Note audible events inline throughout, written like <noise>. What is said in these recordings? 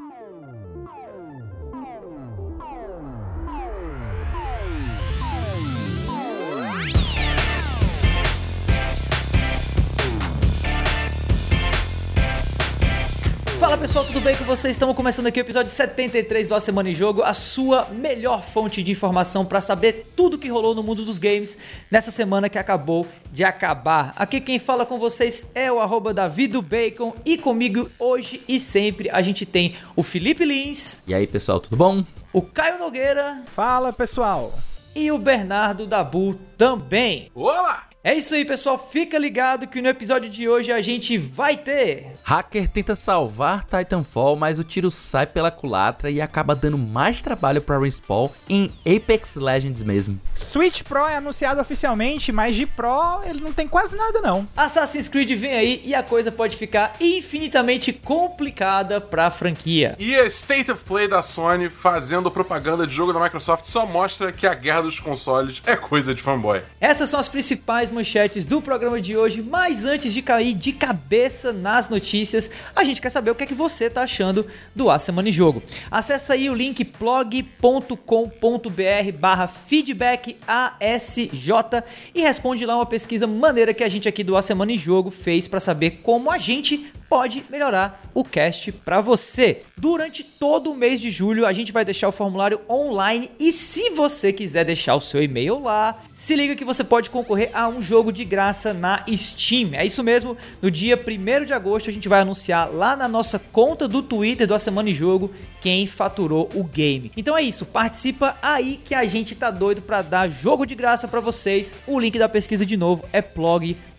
Oh. Fala pessoal, tudo bem com vocês? Estamos começando aqui o episódio 73 do A Semana em Jogo, a sua melhor fonte de informação para saber tudo que rolou no mundo dos games nessa semana que acabou de acabar. Aqui quem fala com vocês é o arroba Bacon e comigo hoje e sempre a gente tem o Felipe Lins. E aí pessoal, tudo bom? O Caio Nogueira. Fala pessoal. E o Bernardo Dabu também. Olá! É isso aí, pessoal. Fica ligado que no episódio de hoje a gente vai ter. Hacker tenta salvar Titanfall, mas o tiro sai pela culatra e acaba dando mais trabalho para Respawn em Apex Legends mesmo. Switch Pro é anunciado oficialmente, mas de Pro ele não tem quase nada não. Assassin's Creed vem aí e a coisa pode ficar infinitamente complicada pra franquia. E a State of Play da Sony fazendo propaganda de jogo da Microsoft só mostra que a guerra dos consoles é coisa de fanboy. Essas são as principais manchetes do programa de hoje, mas antes de cair de cabeça nas notícias, a gente quer saber o que é que você tá achando do A Semana em Jogo. Acesse aí o link blog.com.br barra feedback ASJ e responde lá uma pesquisa maneira que a gente aqui do A Semana em Jogo fez para saber como a gente pode melhorar o cast para você. Durante todo o mês de julho, a gente vai deixar o formulário online e se você quiser deixar o seu e-mail lá, se liga que você pode concorrer a um jogo de graça na Steam. É isso mesmo, no dia 1 de agosto a gente vai anunciar lá na nossa conta do Twitter do A Semana em Jogo quem faturou o game. Então é isso, participa aí que a gente tá doido para dar jogo de graça para vocês. O link da pesquisa de novo é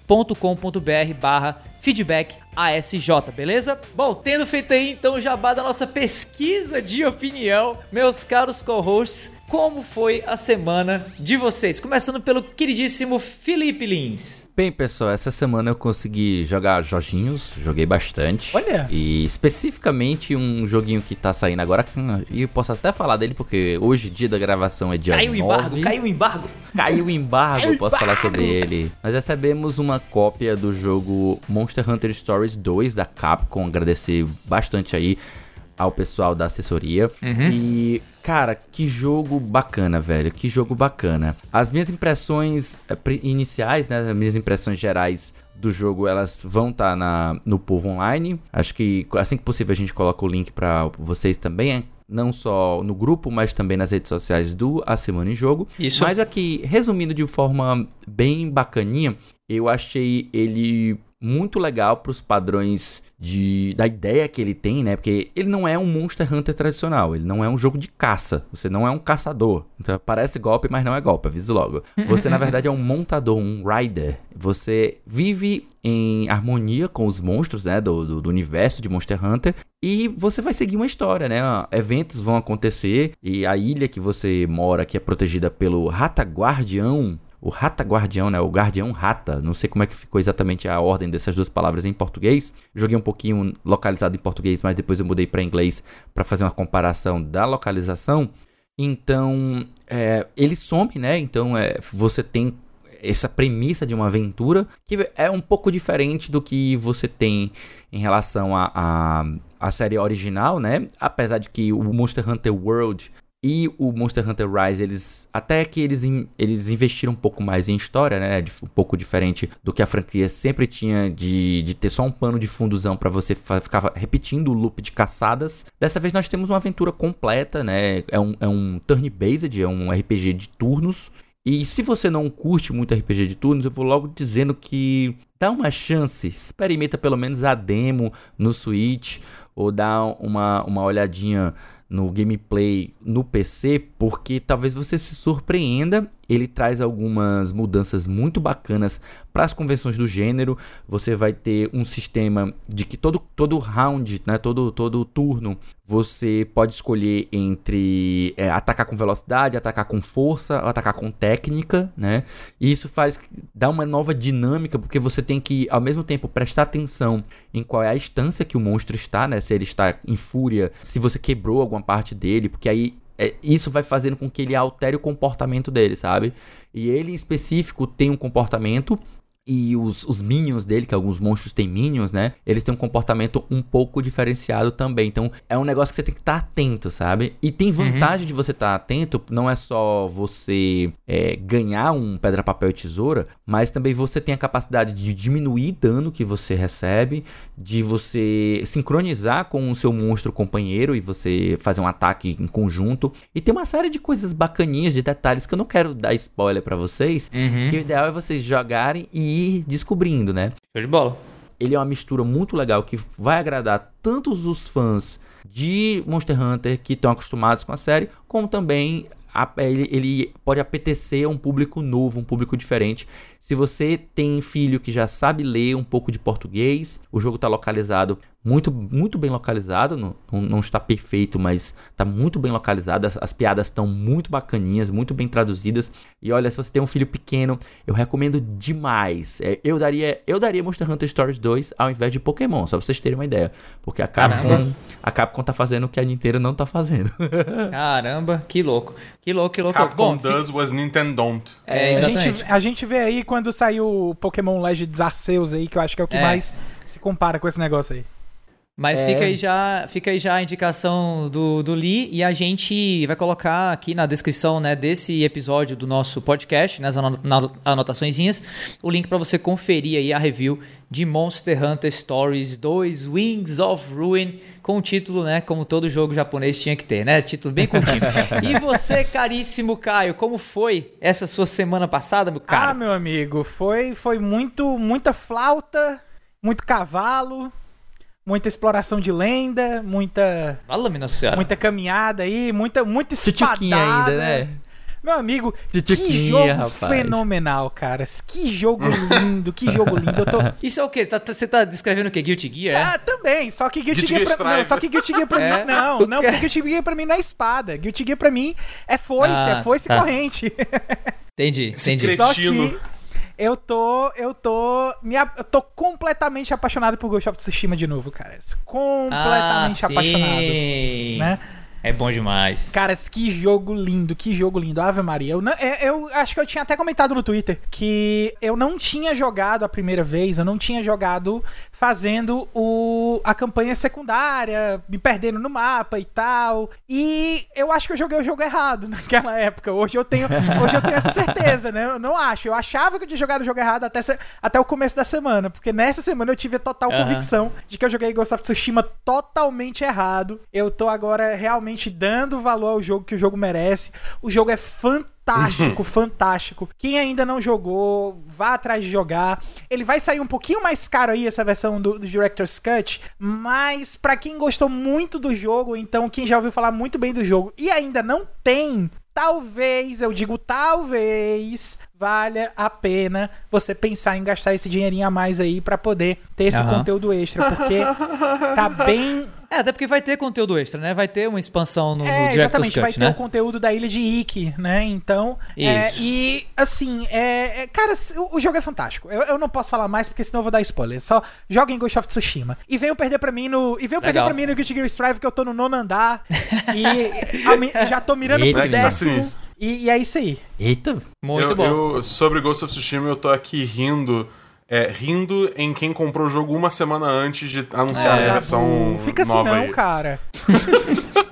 plog.com.br barra feedback ASJ, beleza? Bom, tendo feito aí então o jabá da nossa pesquisa de opinião, meus caros co-hosts, como foi a semana de vocês? Começando pelo queridíssimo Felipe Lins. Bem, pessoal, essa semana eu consegui jogar joginhos, joguei bastante. Olha! E especificamente um joguinho que tá saindo agora, e eu posso até falar dele porque hoje, dia da gravação, é dia caiu 9. o embargo, caiu o embargo. Caiu o embargo, posso falar sobre ele. Nós recebemos uma cópia do jogo Monster Hunter Stories 2 da Capcom, agradecer bastante aí ao pessoal da assessoria. Uhum. E, cara, que jogo bacana, velho. Que jogo bacana. As minhas impressões eh, iniciais, né? As minhas impressões gerais do jogo, elas vão estar na no povo online. Acho que assim que possível a gente coloca o link pra vocês também. Não só no grupo, mas também nas redes sociais do A Semana em Jogo. Isso. Mas aqui, resumindo de forma bem bacaninha, eu achei ele muito legal pros padrões de, da ideia que ele tem, né? Porque ele não é um Monster Hunter tradicional, ele não é um jogo de caça, você não é um caçador. Então parece golpe, mas não é golpe, aviso logo. Você na verdade é um montador, um rider. Você vive em harmonia com os monstros, né? Do, do, do universo de Monster Hunter. E você vai seguir uma história, né? Eventos vão acontecer e a ilha que você mora, que é protegida pelo Rata Guardião, o Rata Guardião, né? O Guardião Rata. Não sei como é que ficou exatamente a ordem dessas duas palavras em português. Joguei um pouquinho localizado em português, mas depois eu mudei para inglês para fazer uma comparação da localização. Então, é, ele some, né? Então, é, você tem essa premissa de uma aventura que é um pouco diferente do que você tem em relação à a, a, a série original, né? Apesar de que o Monster Hunter World e o Monster Hunter Rise, eles até que eles, in- eles investiram um pouco mais em história, né? Um pouco diferente do que a franquia sempre tinha de, de ter só um pano de funduzão pra você ficar repetindo o loop de caçadas. Dessa vez nós temos uma aventura completa, né? É um, é um turn-based, é um RPG de turnos. E se você não curte muito RPG de turnos, eu vou logo dizendo que dá uma chance, experimenta pelo menos a demo no Switch ou dá uma, uma olhadinha no gameplay no PC, porque talvez você se surpreenda. Ele traz algumas mudanças muito bacanas para as convenções do gênero. Você vai ter um sistema de que todo, todo round, né, todo, todo turno, você pode escolher entre é, atacar com velocidade, atacar com força, atacar com técnica, né? E isso faz dá uma nova dinâmica, porque você tem que ao mesmo tempo prestar atenção em qual é a instância que o monstro está, né? Se ele está em fúria, se você quebrou alguma parte dele, porque aí é, isso vai fazendo com que ele altere o comportamento dele, sabe? E ele em específico tem um comportamento e os, os minions dele, que alguns monstros têm minions, né? Eles têm um comportamento um pouco diferenciado também. Então é um negócio que você tem que estar atento, sabe? E tem vantagem uhum. de você estar atento, não é só você é, ganhar um pedra, papel e tesoura, mas também você tem a capacidade de diminuir dano que você recebe, de você sincronizar com o seu monstro companheiro e você fazer um ataque em conjunto. E tem uma série de coisas bacaninhas, de detalhes que eu não quero dar spoiler para vocês. Uhum. Que o ideal é vocês jogarem e ir descobrindo, né? Show de bola. Ele é uma mistura muito legal que vai agradar tanto os fãs de Monster Hunter que estão acostumados com a série, como também ele, ele pode apetecer a um público novo, um público diferente. Se você tem filho que já sabe ler um pouco de português, o jogo está localizado muito, muito bem localizado, não, não, está perfeito, mas está muito bem localizado. As, as piadas estão muito bacaninhas, muito bem traduzidas. E olha, se você tem um filho pequeno, eu recomendo demais. É, eu daria eu daria Monster Hunter Stories 2 ao invés de Pokémon, só pra vocês terem uma ideia. Porque a Capcom, a Capcom tá fazendo o que a Nintendo não tá fazendo. <laughs> Caramba, que louco. Que louco, que louco. Capcom Bom, does was Nintendo don't. É, a, gente, a gente vê aí quando saiu o Pokémon Legends Arceus aí, que eu acho que é o que é. mais se compara com esse negócio aí. Mas é. fica, aí já, fica aí já a indicação do, do Lee e a gente vai colocar aqui na descrição né, desse episódio do nosso podcast, nas anotaçõezinhas, o link para você conferir aí a review de Monster Hunter Stories 2 Wings of Ruin, com o título, né, como todo jogo japonês tinha que ter, né? Título bem curtinho. <laughs> e você, caríssimo Caio, como foi essa sua semana passada, meu cara? Ah, meu amigo, foi, foi muito, muita flauta, muito cavalo muita exploração de lenda, muita. Fala, minha senhora. Muita caminhada aí, muita, muita espadada. ainda, né? Meu amigo, que jogo rapaz. fenomenal, cara. Que jogo lindo, que jogo lindo. Eu tô... <laughs> Isso é o quê? Você tá, você tá descrevendo o quê? Guilty Gear? É? Ah, também. Só que Guilty, Guilty Gear, pra... não, só que Guilty Gear pra é? mim. Não, não, porque Guilty Gear pra mim não é espada. Guilty Gear pra mim é foice, ah, é foice tá. corrente. <laughs> Entendi, entendi. Só que eu tô, eu tô, me, eu tô completamente apaixonado por Ghost of Tsushima de novo, cara. Completamente ah, apaixonado, né? É bom demais. Caras, que jogo lindo, que jogo lindo. Ave Maria. Eu, não, é, eu acho que eu tinha até comentado no Twitter que eu não tinha jogado a primeira vez, eu não tinha jogado fazendo o, a campanha secundária, me perdendo no mapa e tal. E eu acho que eu joguei o jogo errado <laughs> naquela época. Hoje eu tenho, hoje eu tenho essa certeza, né? Eu não acho. Eu achava que eu tinha jogado o jogo errado até, até o começo da semana, porque nessa semana eu tive a total uhum. convicção de que eu joguei Ghost of Tsushima totalmente errado. Eu tô agora realmente realmente dando valor ao jogo que o jogo merece. O jogo é fantástico, fantástico. Quem ainda não jogou, vá atrás de jogar. Ele vai sair um pouquinho mais caro aí, essa versão do, do Director's Cut, mas para quem gostou muito do jogo, então quem já ouviu falar muito bem do jogo e ainda não tem, talvez, eu digo talvez, valha a pena você pensar em gastar esse dinheirinho a mais aí para poder ter esse uhum. conteúdo extra, porque tá <laughs> bem é, até porque vai ter conteúdo extra, né? Vai ter uma expansão no, é, no Director's Cut, vai ter né? o conteúdo da Ilha de Ikki, né? Então, é, e assim, é, é, cara, o, o, jogo é fantástico. Eu, eu, não posso falar mais porque senão eu vou dar spoiler. Só joguem Ghost of Tsushima. E venham perder para mim no e venham perder para mim no Guilty Gear Strive que eu tô no nono andar e a, já tô mirando pro décimo. Assim. E, e, é isso aí. Eita, muito eu, bom. Eu, sobre Ghost of Tsushima, eu tô aqui rindo é, rindo em quem comprou o jogo uma semana antes de anunciar é, a versão Fica assim nova não, aí. cara. <laughs>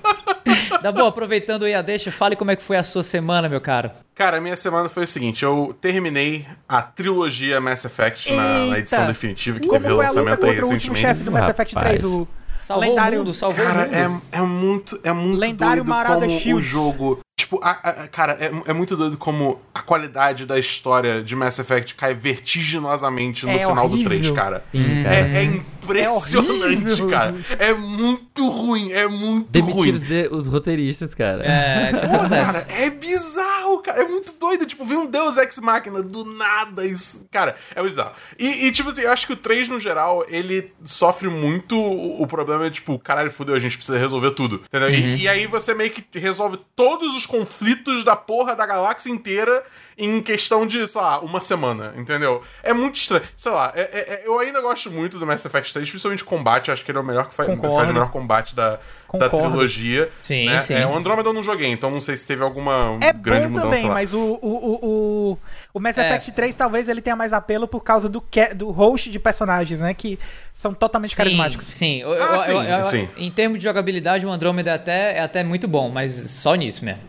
Tá bom, aproveitando aí a deixa, fale como é que foi a sua semana, meu cara. Cara, a minha semana foi o seguinte: eu terminei a trilogia Mass Effect na, na, edição definitiva, que como teve lançamento aí recentemente. O chefe do Mass Effect 3, o Salvou lendário, o mundo, salvou cara, o mundo. É, é muito, é muito lendário doido Marada como Shields. o jogo Tipo, a, a, cara, é, é, muito doido como a qualidade da história de Mass Effect cai vertiginosamente no é final horrível. do 3, cara. Sim, cara. É, é, impressionante, é cara. É muito ruim, é muito Demitir ruim. Os, os roteiristas, cara. É, isso acontece. Cara, é bizarro, cara. É muito doido. Tipo, ver um Deus Ex Machina do nada. Isso, cara, é muito bizarro. E, e, tipo assim, eu acho que o 3, no geral, ele sofre muito o, o problema de, tipo, caralho, fudeu, a gente precisa resolver tudo. Entendeu? Uhum. E, e aí você meio que resolve todos os conflitos da porra da galáxia inteira em questão de, sei lá, uma semana, entendeu? É muito estranho. Sei lá, é, é, é eu ainda gosto muito do Mass Effect 3, principalmente combate. Acho que ele é o melhor que faz, faz o melhor combate da, da trilogia. Sim, né? sim. É, o Andromeda eu não joguei, então não sei se teve alguma É grande bom mudança também, lá. mas o, o, o, o, Mass É. Effect 3 talvez ele tenha mais apelo por causa do, ca- do host de personagens, né? Que são totalmente carismáticos. Sim, eu- Ah, eu- sim, eu- eu- sim. em termos de jogabilidade, o Andromeda é até, é até muito bom, mas só nisso mesmo.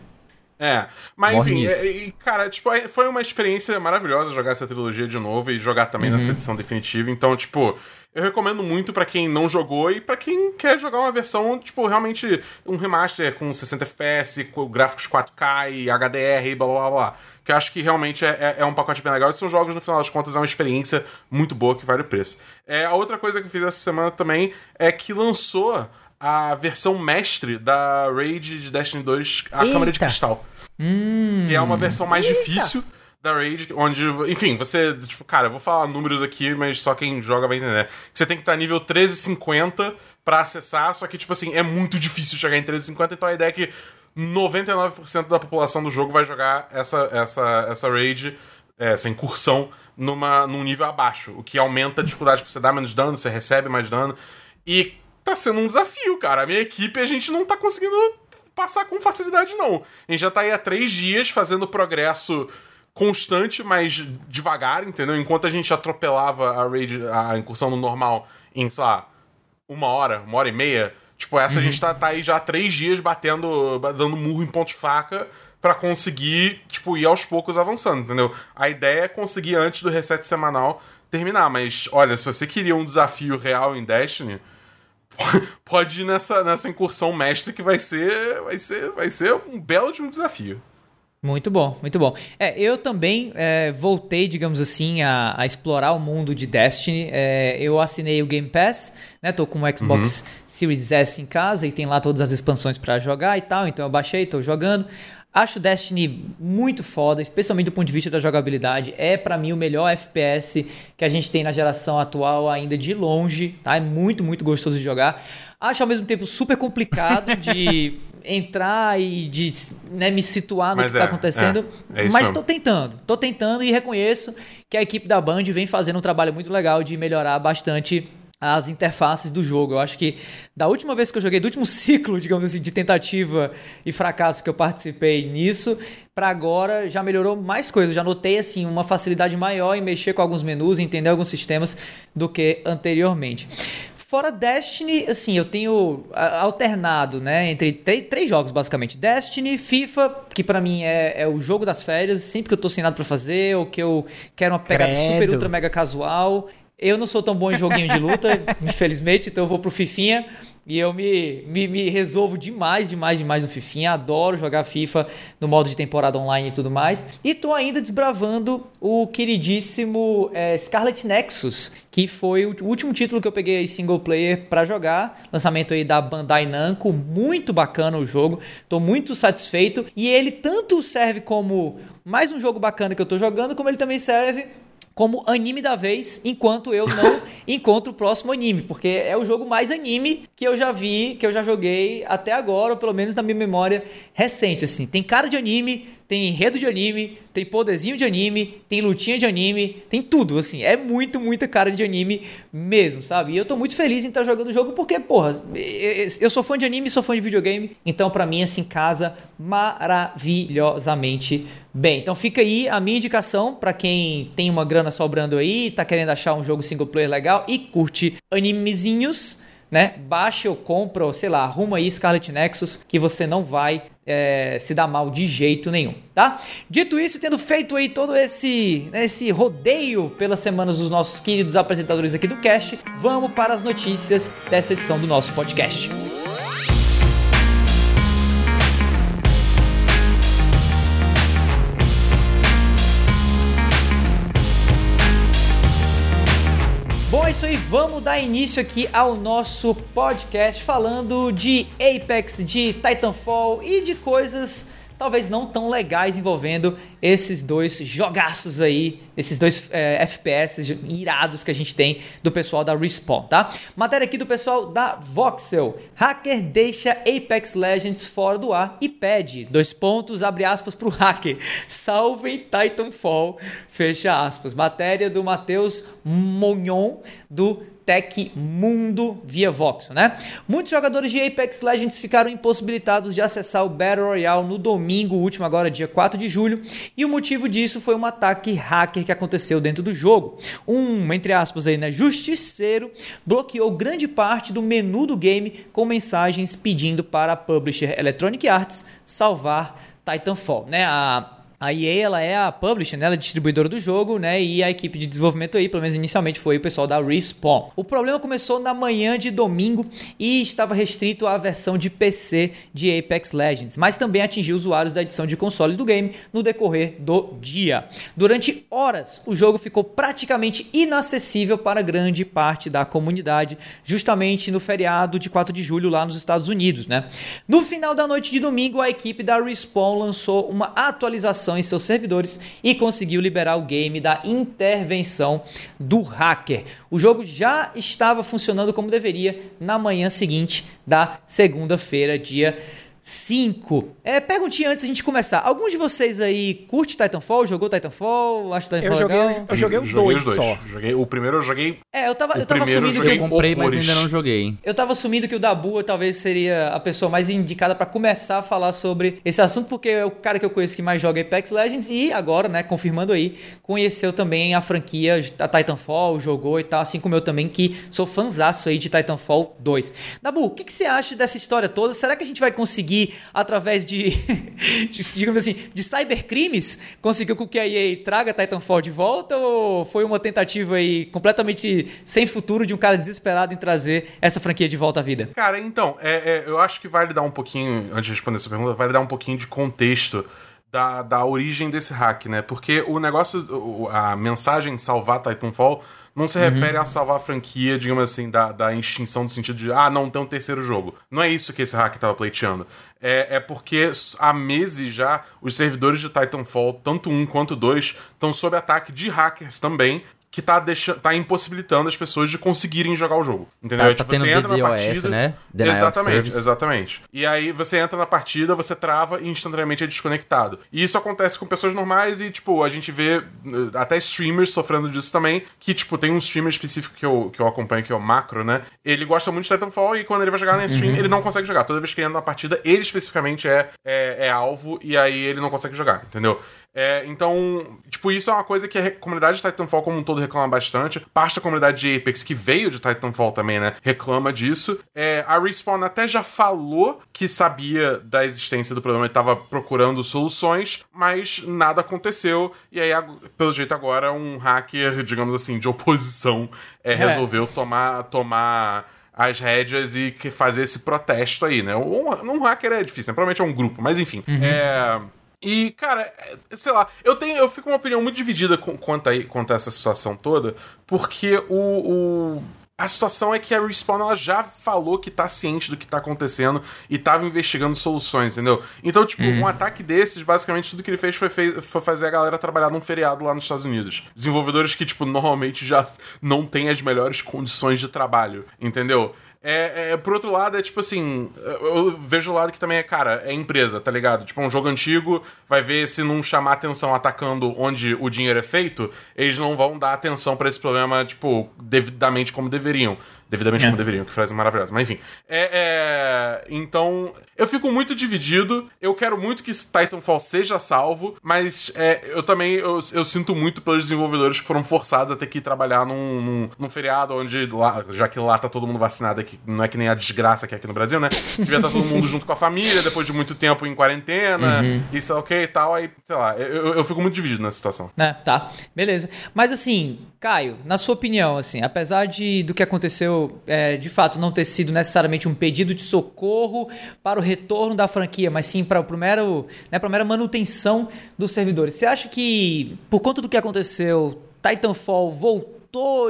É, mas Morre enfim, é, e, cara, tipo, é- foi uma experiência maravilhosa jogar essa trilogia de novo e jogar também Uhum. nessa edição definitiva. Então, tipo, eu recomendo muito pra quem não jogou e pra quem quer jogar uma versão, tipo, realmente um remaster com 60 FPS, com gráficos 4K e HDR e blá blá blá. blá. Que eu acho que realmente é, é- é um pacote bem legal. E são jogos, no final das contas, é uma experiência muito boa que vale o preço. É, a outra coisa que eu fiz essa semana também é que lançou a versão mestre da Raid de Destiny 2, a Câmara de Eita. Cristal. Que é uma versão mais difícil da Raid, onde, enfim, você, tipo, cara, eu vou falar números aqui, mas só quem joga vai entender. Você tem que estar nível 1350 pra acessar, só que, tipo assim, é muito difícil chegar em 1350, então a ideia é que 99% da população do jogo vai jogar essa, essa, essa raid, é, essa incursão, numa, num nível abaixo, o que aumenta a dificuldade pra você dar menos dano, você recebe mais dano. E tá sendo um desafio, cara. A minha equipe, a gente não tá conseguindo passar com facilidade, não. A gente já tá aí há três dias fazendo progresso constante, mas devagar, entendeu? Enquanto a gente atropelava a raid, a incursão no normal em, sei lá, uma hora, uma hora e meia. Tipo, essa a gente tá, tá aí já há três dias batendo, ba- dando murro em ponto de faca pra conseguir, tipo, ir aos poucos avançando, entendeu? A ideia é conseguir antes do reset semanal terminar, mas olha, se você queria um desafio real em Destiny, <laughs> pode ir nessa, nessa incursão mestre que vai ser, vai ser, vai ser um belo de um desafio. Muito bom, muito bom. É, eu também é, voltei, digamos assim, a, a explorar o mundo de Destiny. É, eu assinei o Game Pass, né? Tô com o Xbox Series S em casa e tem lá todas as expansões pra jogar e tal. Então eu baixei, tô jogando. Acho Destiny muito foda, especialmente do ponto de vista da jogabilidade. É pra mim o melhor FPS que a gente tem na geração atual ainda de longe, tá? É muito, muito gostoso de jogar. Acho ao mesmo tempo super complicado <laughs> de entrar e de né, me situar no Mas que tá é, acontecendo. é, é mas tô tentando, tô tentando e reconheço que a equipe da Band vem fazendo um trabalho muito legal de melhorar bastante as interfaces do jogo. Eu acho que da última vez que eu joguei, do último <laughs> ciclo, digamos assim, de tentativa e fracasso que eu participei nisso, pra agora já melhorou mais coisas. Já notei assim uma facilidade maior em mexer com alguns menus, entender alguns sistemas do que anteriormente. Fora Destiny, assim, eu tenho alternado, né, entre tre- três jogos basicamente: Destiny, FIFA, que pra mim é, é o jogo das férias, sempre que eu tô sem nada pra fazer, ou que eu quero uma pegada Credo. super ultra mega casual. Eu não sou tão bom em joguinho de luta, <laughs> infelizmente, então eu vou pro Fifinha. E eu me, me, me resolvo demais, demais, demais no Fifinha. Adoro jogar FIFA no modo de temporada online e tudo mais. E tô ainda desbravando o queridíssimo é, Scarlet Nexus, que foi o último título que eu peguei aí single player pra jogar. Lançamento aí da Bandai Namco. Muito bacana o jogo. Tô muito satisfeito. E ele tanto serve como mais um jogo bacana que eu tô jogando, como ele também serve como anime da vez, enquanto eu não <laughs> encontro o próximo anime, porque é o jogo mais anime que eu já vi, que eu já joguei até agora, ou pelo menos na minha memória recente, assim. Tem cara de anime, tem enredo de anime, tem poderzinho de anime, tem lutinha de anime, tem tudo, assim. É muito, muita cara de anime mesmo, sabe? E eu tô muito feliz em estar jogando o jogo porque, porra, eu sou fã de anime, sou fã de videogame, então pra mim, assim, casa maravilhosamente bem. Então fica aí a minha indicação pra quem tem uma grana sobrando aí, tá querendo achar um jogo single player legal e curte animezinhos, né? Baixa ou compra, ou sei lá, arruma aí Scarlet Nexus que você não vai é, se dar mal de jeito nenhum, tá? Dito isso, tendo feito aí todo esse, né, esse rodeio pelas semanas dos nossos queridos apresentadores aqui do cast, vamos para as notícias dessa edição do nosso podcast. Bom, isso aí, vamos dar início aqui ao nosso podcast falando de Apex, de Titanfall e de coisas talvez não tão legais envolvendo esses dois jogaços aí, esses dois é, FPS irados que a gente tem do pessoal da Respawn, tá? Matéria aqui do pessoal da Voxel. Hacker deixa Apex Legends fora do ar e pede, dois pontos, abre aspas pro hacker, salvem Titanfall, fecha aspas. Matéria do Matheus Mognon, do Tech Mundo via Voxel, né? Muitos jogadores de Apex Legends ficaram impossibilitados de acessar o Battle Royale no domingo último, agora dia 4 de julho, e o motivo disso foi um ataque hacker que aconteceu dentro do jogo. Um, entre aspas aí, né, justiceiro bloqueou grande parte do menu do game com mensagens pedindo para a publisher Electronic Arts salvar Titanfall, né? A a EA ela é a publisher, né? ela é distribuidora do jogo, né? E a equipe de desenvolvimento aí, pelo menos inicialmente, foi o pessoal da Respawn. O problema começou na manhã de domingo e estava restrito à versão de PC de Apex Legends, mas também atingiu usuários da edição de consoles do game no decorrer do dia. Durante horas, o jogo ficou praticamente inacessível para grande parte da comunidade, justamente no feriado de 4 de julho lá nos Estados Unidos, né? No final da noite de domingo, a equipe da Respawn lançou uma atualização em seus servidores e conseguiu liberar o game da intervenção do hacker. O jogo já estava funcionando como deveria na manhã seguinte da segunda-feira, dia 5. É, perguntinha antes da gente começar. Alguns de vocês aí curte Titanfall? Jogou Titanfall? Acho Titanfall eu joguei, legal? Eu joguei os dois, só. Joguei, o primeiro eu joguei. É, eu tava, o eu tava primeiro assumindo eu que Eu eu, comprei, mas horrores. ainda não joguei. eu tava assumindo que o Dabu talvez seria a pessoa mais indicada pra começar a falar sobre esse assunto, porque é o cara que eu conheço que mais joga Apex Legends e agora, né, confirmando aí, conheceu também a franquia a Titanfall, jogou e tal, assim como eu também, que sou fanzaço aí de Titanfall 2. Dabu, o que, que você acha dessa história toda? Será que a gente vai conseguir, através <laughs> de, digamos assim, de cybercrimes, conseguir com que a EA traga Titanfall de volta ou foi uma tentativa aí completamente sem futuro de um cara desesperado em trazer essa franquia de volta à vida? Cara, então, é, é, eu acho que vale dar um pouquinho, antes de responder essa pergunta, vale dar um pouquinho de contexto da, da origem desse hack, né? Porque o negócio, a mensagem salvar Titanfall não se refere a salvar a franquia, digamos assim, da, da extinção no sentido de, ah, não tem um terceiro jogo. Não é isso que esse hack tava pleiteando. É, é porque há meses já os servidores de Titanfall, tanto um quanto dois, estão sob ataque de hackers também, que tá, deixando, tá impossibilitando as pessoas de conseguirem jogar o jogo. Entendeu? Tá- tá tendo DDoS, né? Denial of exatamente, exatamente. E aí você entra na partida, você trava e instantaneamente é desconectado. E isso acontece com pessoas normais e, tipo, a gente vê eh, até streamers sofrendo disso também. Que, tipo, tem um streamer específico que eu, que eu acompanho, que é o Macro, né? Ele gosta muito de Titanfall e quando ele vai jogar na stream, ele não consegue jogar. Toda vez que ele entra na partida, ele especificamente é, é, é alvo e aí ele não consegue jogar, entendeu? É, então, tipo, isso é uma coisa que a comunidade de Titanfall como um todo reclama bastante. Parte da comunidade de Apex, que veio de Titanfall também, né, reclama disso. É, a Respawn até já falou que sabia da existência do problema e estava procurando soluções, mas nada aconteceu. E aí, pelo jeito agora, um hacker, digamos assim, de oposição, é, resolveu tomar... tomar as rédeas e fazer esse protesto aí, né? Um, um hacker é difícil, né? Provavelmente é um grupo, mas enfim. É. E, cara, é, sei lá, eu tenho. Eu fico com uma opinião muito dividida com- quanto, a, quanto a essa situação toda, porque o. o- a situação é que a Respawn ela já falou que tá ciente do que tá acontecendo e tava investigando soluções, entendeu? Então, tipo, um ataque desses, basicamente tudo que ele fez foi, fez foi fazer a galera trabalhar num feriado lá nos Estados Unidos. Desenvolvedores que, tipo, normalmente já não têm as melhores condições de trabalho, entendeu? É, é, por outro lado, é tipo assim, eu vejo o lado que também é, cara, é empresa, tá ligado? Tipo, um jogo antigo, vai ver se não chamar atenção atacando onde o dinheiro é feito, eles não vão dar atenção pra esse problema, tipo, devidamente como deveriam. Devidamente É. como deveriam, que frase maravilhosa. Mas enfim. É, é, Então, eu fico muito dividido. Eu quero muito que Titanfall seja salvo, mas é, eu também eu, eu sinto muito pelos desenvolvedores que foram forçados a ter que ir trabalhar num, num, num feriado onde, lá, já que lá tá todo mundo vacinado aqui, não é que nem a desgraça que é aqui no Brasil, né? Devia estar todo mundo <laughs> junto com a família, depois de muito tempo em quarentena, isso é ok e tal. Aí, sei lá, eu, eu, fico muito dividido nessa situação. né? Tá, beleza. Mas assim, Caio, na sua opinião, assim, apesar de do que aconteceu, é, de fato, não ter sido necessariamente um pedido de socorro para o retorno da franquia, mas sim para né, a mera manutenção dos servidores. Você acha que, por conta do que aconteceu, Titanfall voltou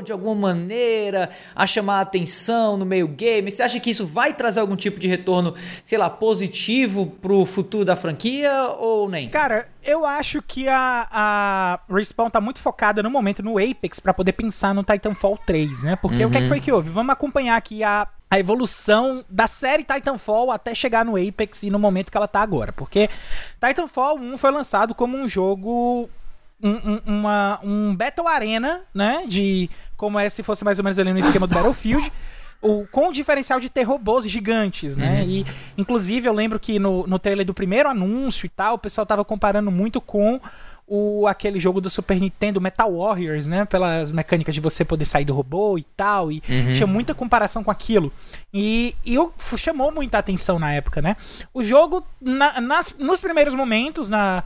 de alguma maneira a chamar a atenção no meio game? Você acha que isso vai trazer algum tipo de retorno, sei lá, positivo pro futuro da franquia ou nem? Cara, eu acho que a, a Respawn tá muito focada no momento no Apex pra poder pensar no Titanfall 3, né? Porque o que, é que foi que houve? Vamos acompanhar aqui a, a evolução da série Titanfall até chegar no Apex e no momento que ela tá agora. Porque Titanfall 1 foi lançado como um jogo um, um, uma, um Battle Arena, né? De como é se fosse mais ou menos ali no esquema do Battlefield. O, com o diferencial de ter robôs gigantes, né? Uhum. E, inclusive, eu lembro que no, no trailer do primeiro anúncio e tal, o pessoal tava comparando muito com o aquele jogo do Super Nintendo Metal Warriors, né? Pelas mecânicas de você poder sair do robô e tal. E uhum. tinha muita comparação com aquilo. E, e eu, chamou muita atenção na época, né? O jogo, na, nas, nos primeiros momentos, na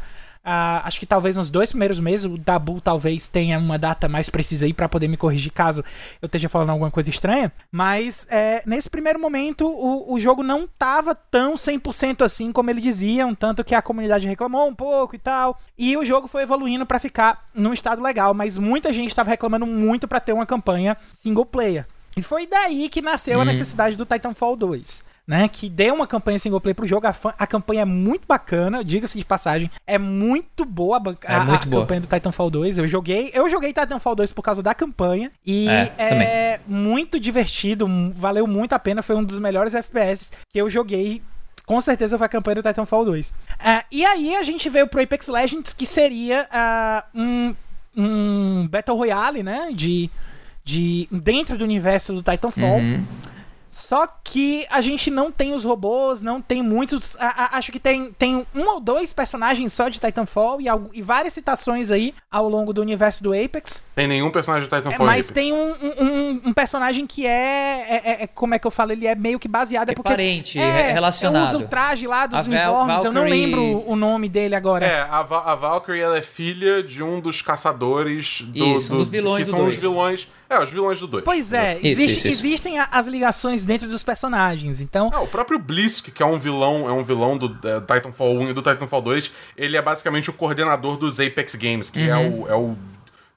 Uh, acho que talvez nos dois primeiros meses o Dabu talvez tenha uma data mais precisa aí para poder me corrigir caso eu esteja falando alguma coisa estranha. Mas é, nesse primeiro momento o, o jogo não tava tão 100% assim como eles diziam, tanto que a comunidade reclamou um pouco e tal. E o jogo foi evoluindo para ficar num estado legal, mas muita gente estava reclamando muito para ter uma campanha single player. E foi daí que nasceu uhum. a necessidade do Titanfall 2 né? Que deu uma campanha single player pro jogo. A, a campanha é muito bacana, diga-se de passagem. É muito boa a, é muito a boa. campanha do Titanfall 2. Eu joguei, eu joguei Titanfall 2 por causa da campanha. E é, é muito divertido, valeu muito a pena. Foi um dos melhores FPS que eu joguei com certeza foi a campanha do Titanfall 2. Uh, e aí a gente veio pro Apex Legends, que seria uh, um, um Battle Royale, né? De, de, dentro do universo do Titanfall. Uhum. Só que a gente não tem os robôs, não tem muitos. A, a, acho que tem, tem um ou dois personagens só de Titanfall e, e, várias citações aí ao longo do universo do Apex. Tem nenhum personagem de Titanfall. É, mas tem um, um, um, personagem que é, é, é, é, Como é que eu falo? Ele é meio que baseado. É porque, parente, é, relacionado. Usa o traje lá dos uniformes. Eu não lembro o nome dele agora. É, a, a Valkyrie ela é filha de um dos caçadores do, Isso, do, dos vilões que são os vilões. É, os vilões do 2. Pois é, isso, existe, isso, isso. existem as ligações dentro dos personagens, então... Ah, o próprio Blisk, que é um vilão, é um vilão do é, Titanfall 1 e do Titanfall 2, ele é basicamente o coordenador dos Apex Games, que é uhum. é, o, é o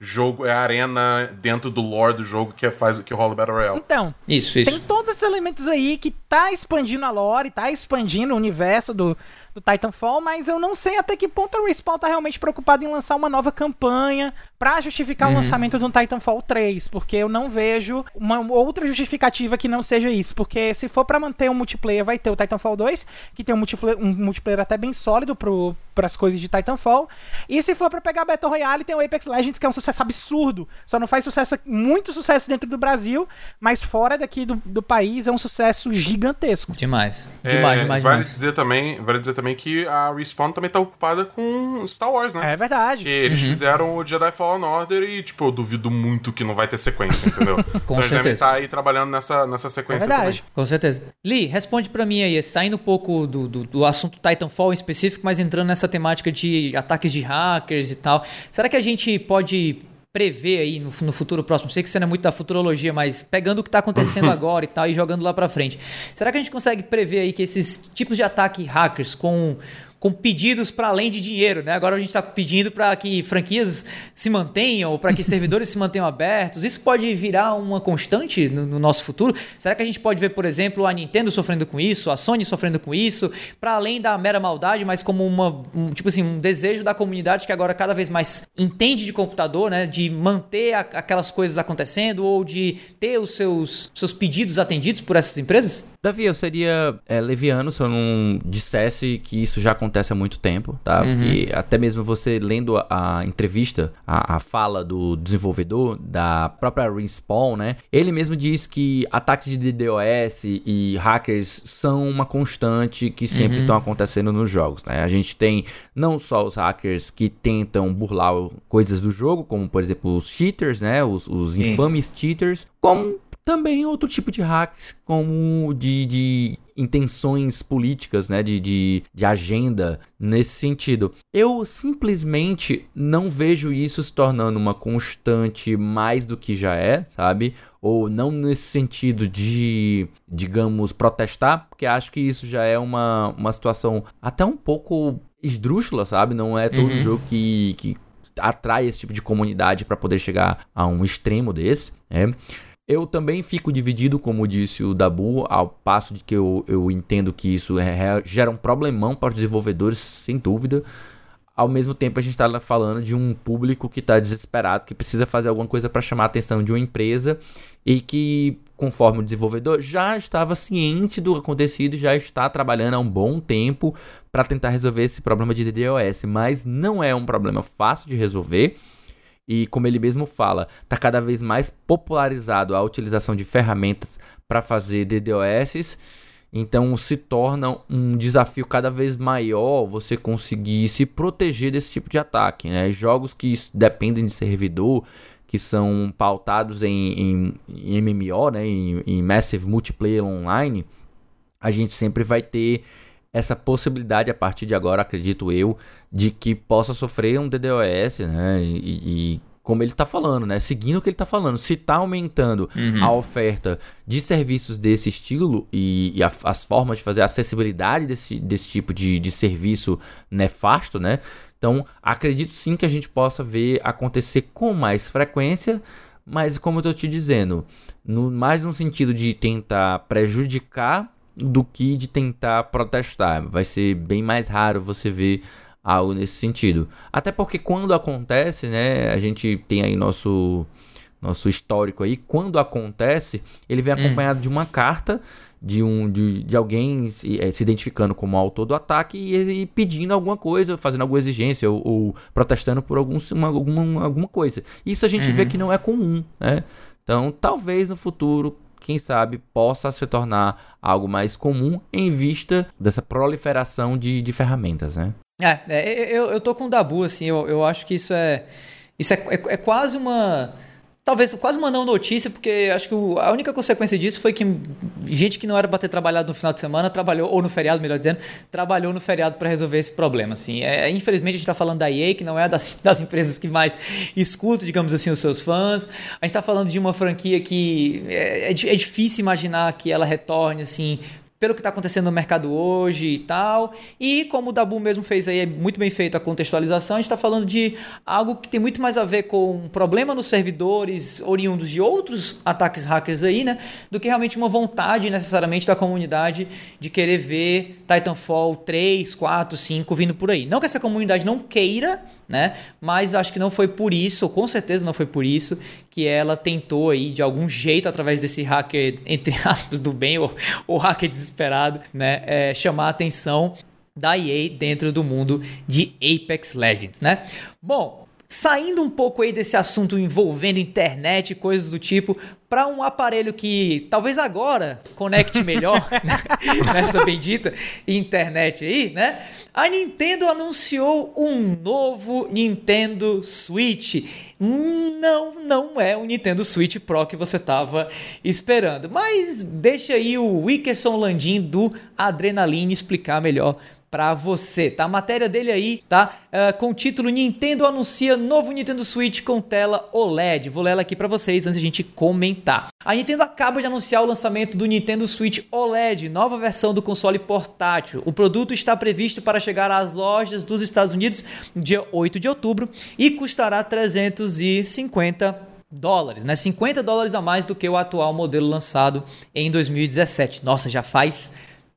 jogo, é a arena dentro do lore do jogo que faz que rola o Battle Royale. Então, isso, isso. tem todos esses elementos aí que tá expandindo a lore, tá expandindo o universo do, do Titanfall, mas eu não sei até que ponto a Respawn tá realmente preocupada em lançar uma nova campanha para justificar uhum. o lançamento de um Titanfall 3, porque eu não vejo uma outra justificativa que não seja isso, porque se for para manter um multiplayer, vai ter o Titanfall 2, que tem um multiplayer, um multiplayer até bem sólido pro, pras coisas de Titanfall, e se for para pegar Battle Royale, tem o Apex Legends, que é um sucesso absurdo, só não faz sucesso, muito sucesso dentro do Brasil, mas fora daqui do, do país é um sucesso gigantesco. Demais. É, demais, demais, vale demais. Dizer também, vale dizer também que a Respawn também tá ocupada com Star Wars, né? É verdade. E eles uhum. fizeram o Jedi Fallen Order e, tipo, eu duvido muito que não vai ter sequência, entendeu? <laughs> com então, certeza. Eles devem estar aí trabalhando nessa, nessa sequência é verdade. também. Com certeza. Lee, responde para mim aí, saindo um pouco do, do, do assunto Titanfall em específico, mas entrando nessa temática de ataques de hackers e tal. Será que a gente pode prever aí no, no, futuro próximo? Sei que você não é muito da futurologia, mas pegando o que está acontecendo <laughs> agora e tal e jogando lá para frente. Será que a gente consegue prever aí que esses tipos de ataque hackers com com pedidos para além de dinheiro, né? Agora a gente está pedindo para que franquias se mantenham, ou para que <laughs> servidores se mantenham abertos. Isso pode virar uma constante no, no, nosso futuro? Será que a gente pode ver, por exemplo, a Nintendo sofrendo com isso, a Sony sofrendo com isso, para além da mera maldade, mas como uma, um, tipo assim, um desejo da comunidade que agora cada vez mais entende de computador, né? De manter a, aquelas coisas acontecendo ou de ter os seus, seus pedidos atendidos por essas empresas? Davi, eu seria é, leviano se eu não dissesse que isso já acontece há muito tempo, tá? Uhum. Porque até mesmo você lendo a, a entrevista, a, a, fala do desenvolvedor, da própria Respawn, né? Ele mesmo diz que ataques de DDoS e hackers são uma constante que sempre estão uhum. acontecendo nos jogos, né? A gente tem não só os hackers que tentam burlar coisas do jogo, como por exemplo os cheaters, né? Os, os infames cheaters, como também outro tipo de hacks, como de, de intenções políticas, né? De, de, de, agenda nesse sentido. Eu simplesmente não vejo isso se tornando uma constante mais do que já é, sabe? Ou não nesse sentido de, digamos, protestar, porque acho que isso já é uma, uma situação até um pouco esdrúxula, sabe? Não é todo uhum. jogo que, que atrai esse tipo de comunidade para poder chegar a um extremo desse, né? Eu também fico dividido, como disse o Dabu, ao passo de que eu, eu entendo que isso é, gera um problemão para os desenvolvedores, sem dúvida. ao mesmo tempo a gente está falando de um público que está desesperado, que precisa fazer alguma coisa para chamar a atenção de uma empresa e que, conforme o desenvolvedor, já estava ciente do acontecido, já está trabalhando há um bom tempo para tentar resolver esse problema de DDoS, mas não é um problema fácil de resolver. E como ele mesmo fala, está cada vez mais popularizado a utilização de ferramentas para fazer DDoS então se torna um desafio cada vez maior você conseguir se proteger desse tipo de ataque. Né? Jogos que dependem de servidor, que são pautados em, em, em MMO, né? Em, em, Massive Multiplayer Online, a gente sempre vai ter essa possibilidade a partir de agora, acredito eu, de que possa sofrer um DDoS, né? E, e como ele está falando, né? Seguindo o que ele está falando, se está aumentando uhum. a oferta de serviços desse estilo e, e a, as formas de fazer a acessibilidade desse, desse tipo de, de serviço nefasto, né? Então, acredito sim que a gente possa ver acontecer com mais frequência, mas como eu estou te dizendo, no, mais no sentido de tentar prejudicar do que de tentar protestar. Vai ser bem mais raro você ver algo nesse sentido. Até porque quando acontece, né, a gente tem aí nosso nosso histórico aí, quando acontece, ele vem hum. acompanhado hum. de uma carta de um de, de alguém se, é, se identificando como autor do ataque e, e, pedindo alguma coisa, fazendo alguma exigência ou, ou protestando por algum, uma, alguma, alguma coisa. Isso a gente uhum. vê que não é comum, né? Então, talvez no futuro quem sabe possa se tornar algo mais comum em vista dessa proliferação de, de ferramentas, né? É, é eu, eu tô com o Dabu, assim, eu, eu acho que isso é. Isso é, é, é quase uma. Talvez quase uma não notícia, porque acho que o, a única consequência disso foi que gente que não era para ter trabalhado no final de semana trabalhou, ou no feriado, melhor dizendo, trabalhou no feriado para resolver esse problema. Assim. É, infelizmente a gente está falando da EA, que não é das, das empresas que mais escuta, digamos assim, os seus fãs. A gente está falando de uma franquia que é, é, é difícil imaginar que ela retorne assim pelo que está acontecendo no mercado hoje e tal. E como o Dabu mesmo fez aí, é muito bem feito a contextualização, a gente está falando de algo que tem muito mais a ver com um problema nos servidores oriundos de outros ataques hackers aí, né? Do que realmente uma vontade necessariamente da comunidade de querer ver Titanfall 3, 4, 5 vindo por aí. Não que essa comunidade não queira, né? Mas acho que não foi por isso, com certeza não foi por isso, que ela tentou aí, de algum jeito, através desse hacker, entre aspas, do bem, ou, ou hacker desesperado, né? É, chamar a atenção da EA dentro do mundo de Apex Legends, né? Bom, Saindo um pouco aí desse assunto envolvendo internet e coisas do tipo, para um aparelho que talvez agora conecte <laughs> melhor né, nessa bendita internet aí, né? A Nintendo anunciou um novo Nintendo Switch. Não, não é o Nintendo Switch Pro que você estava esperando. Mas deixa aí o Wickerson Landim do Adrenaline explicar melhor para você, tá? A matéria dele aí, tá? Uh, com o título Nintendo anuncia novo Nintendo Switch com tela OLED. Vou ler ela aqui para vocês antes a gente comentar. A Nintendo acaba de anunciar o lançamento do Nintendo Switch OLED, nova versão do console portátil. O produto está previsto para chegar às lojas dos Estados Unidos dia 8 de outubro e custará 350 dólares, né? 50 dólares a mais do que o atual modelo lançado em 2017. Nossa, já faz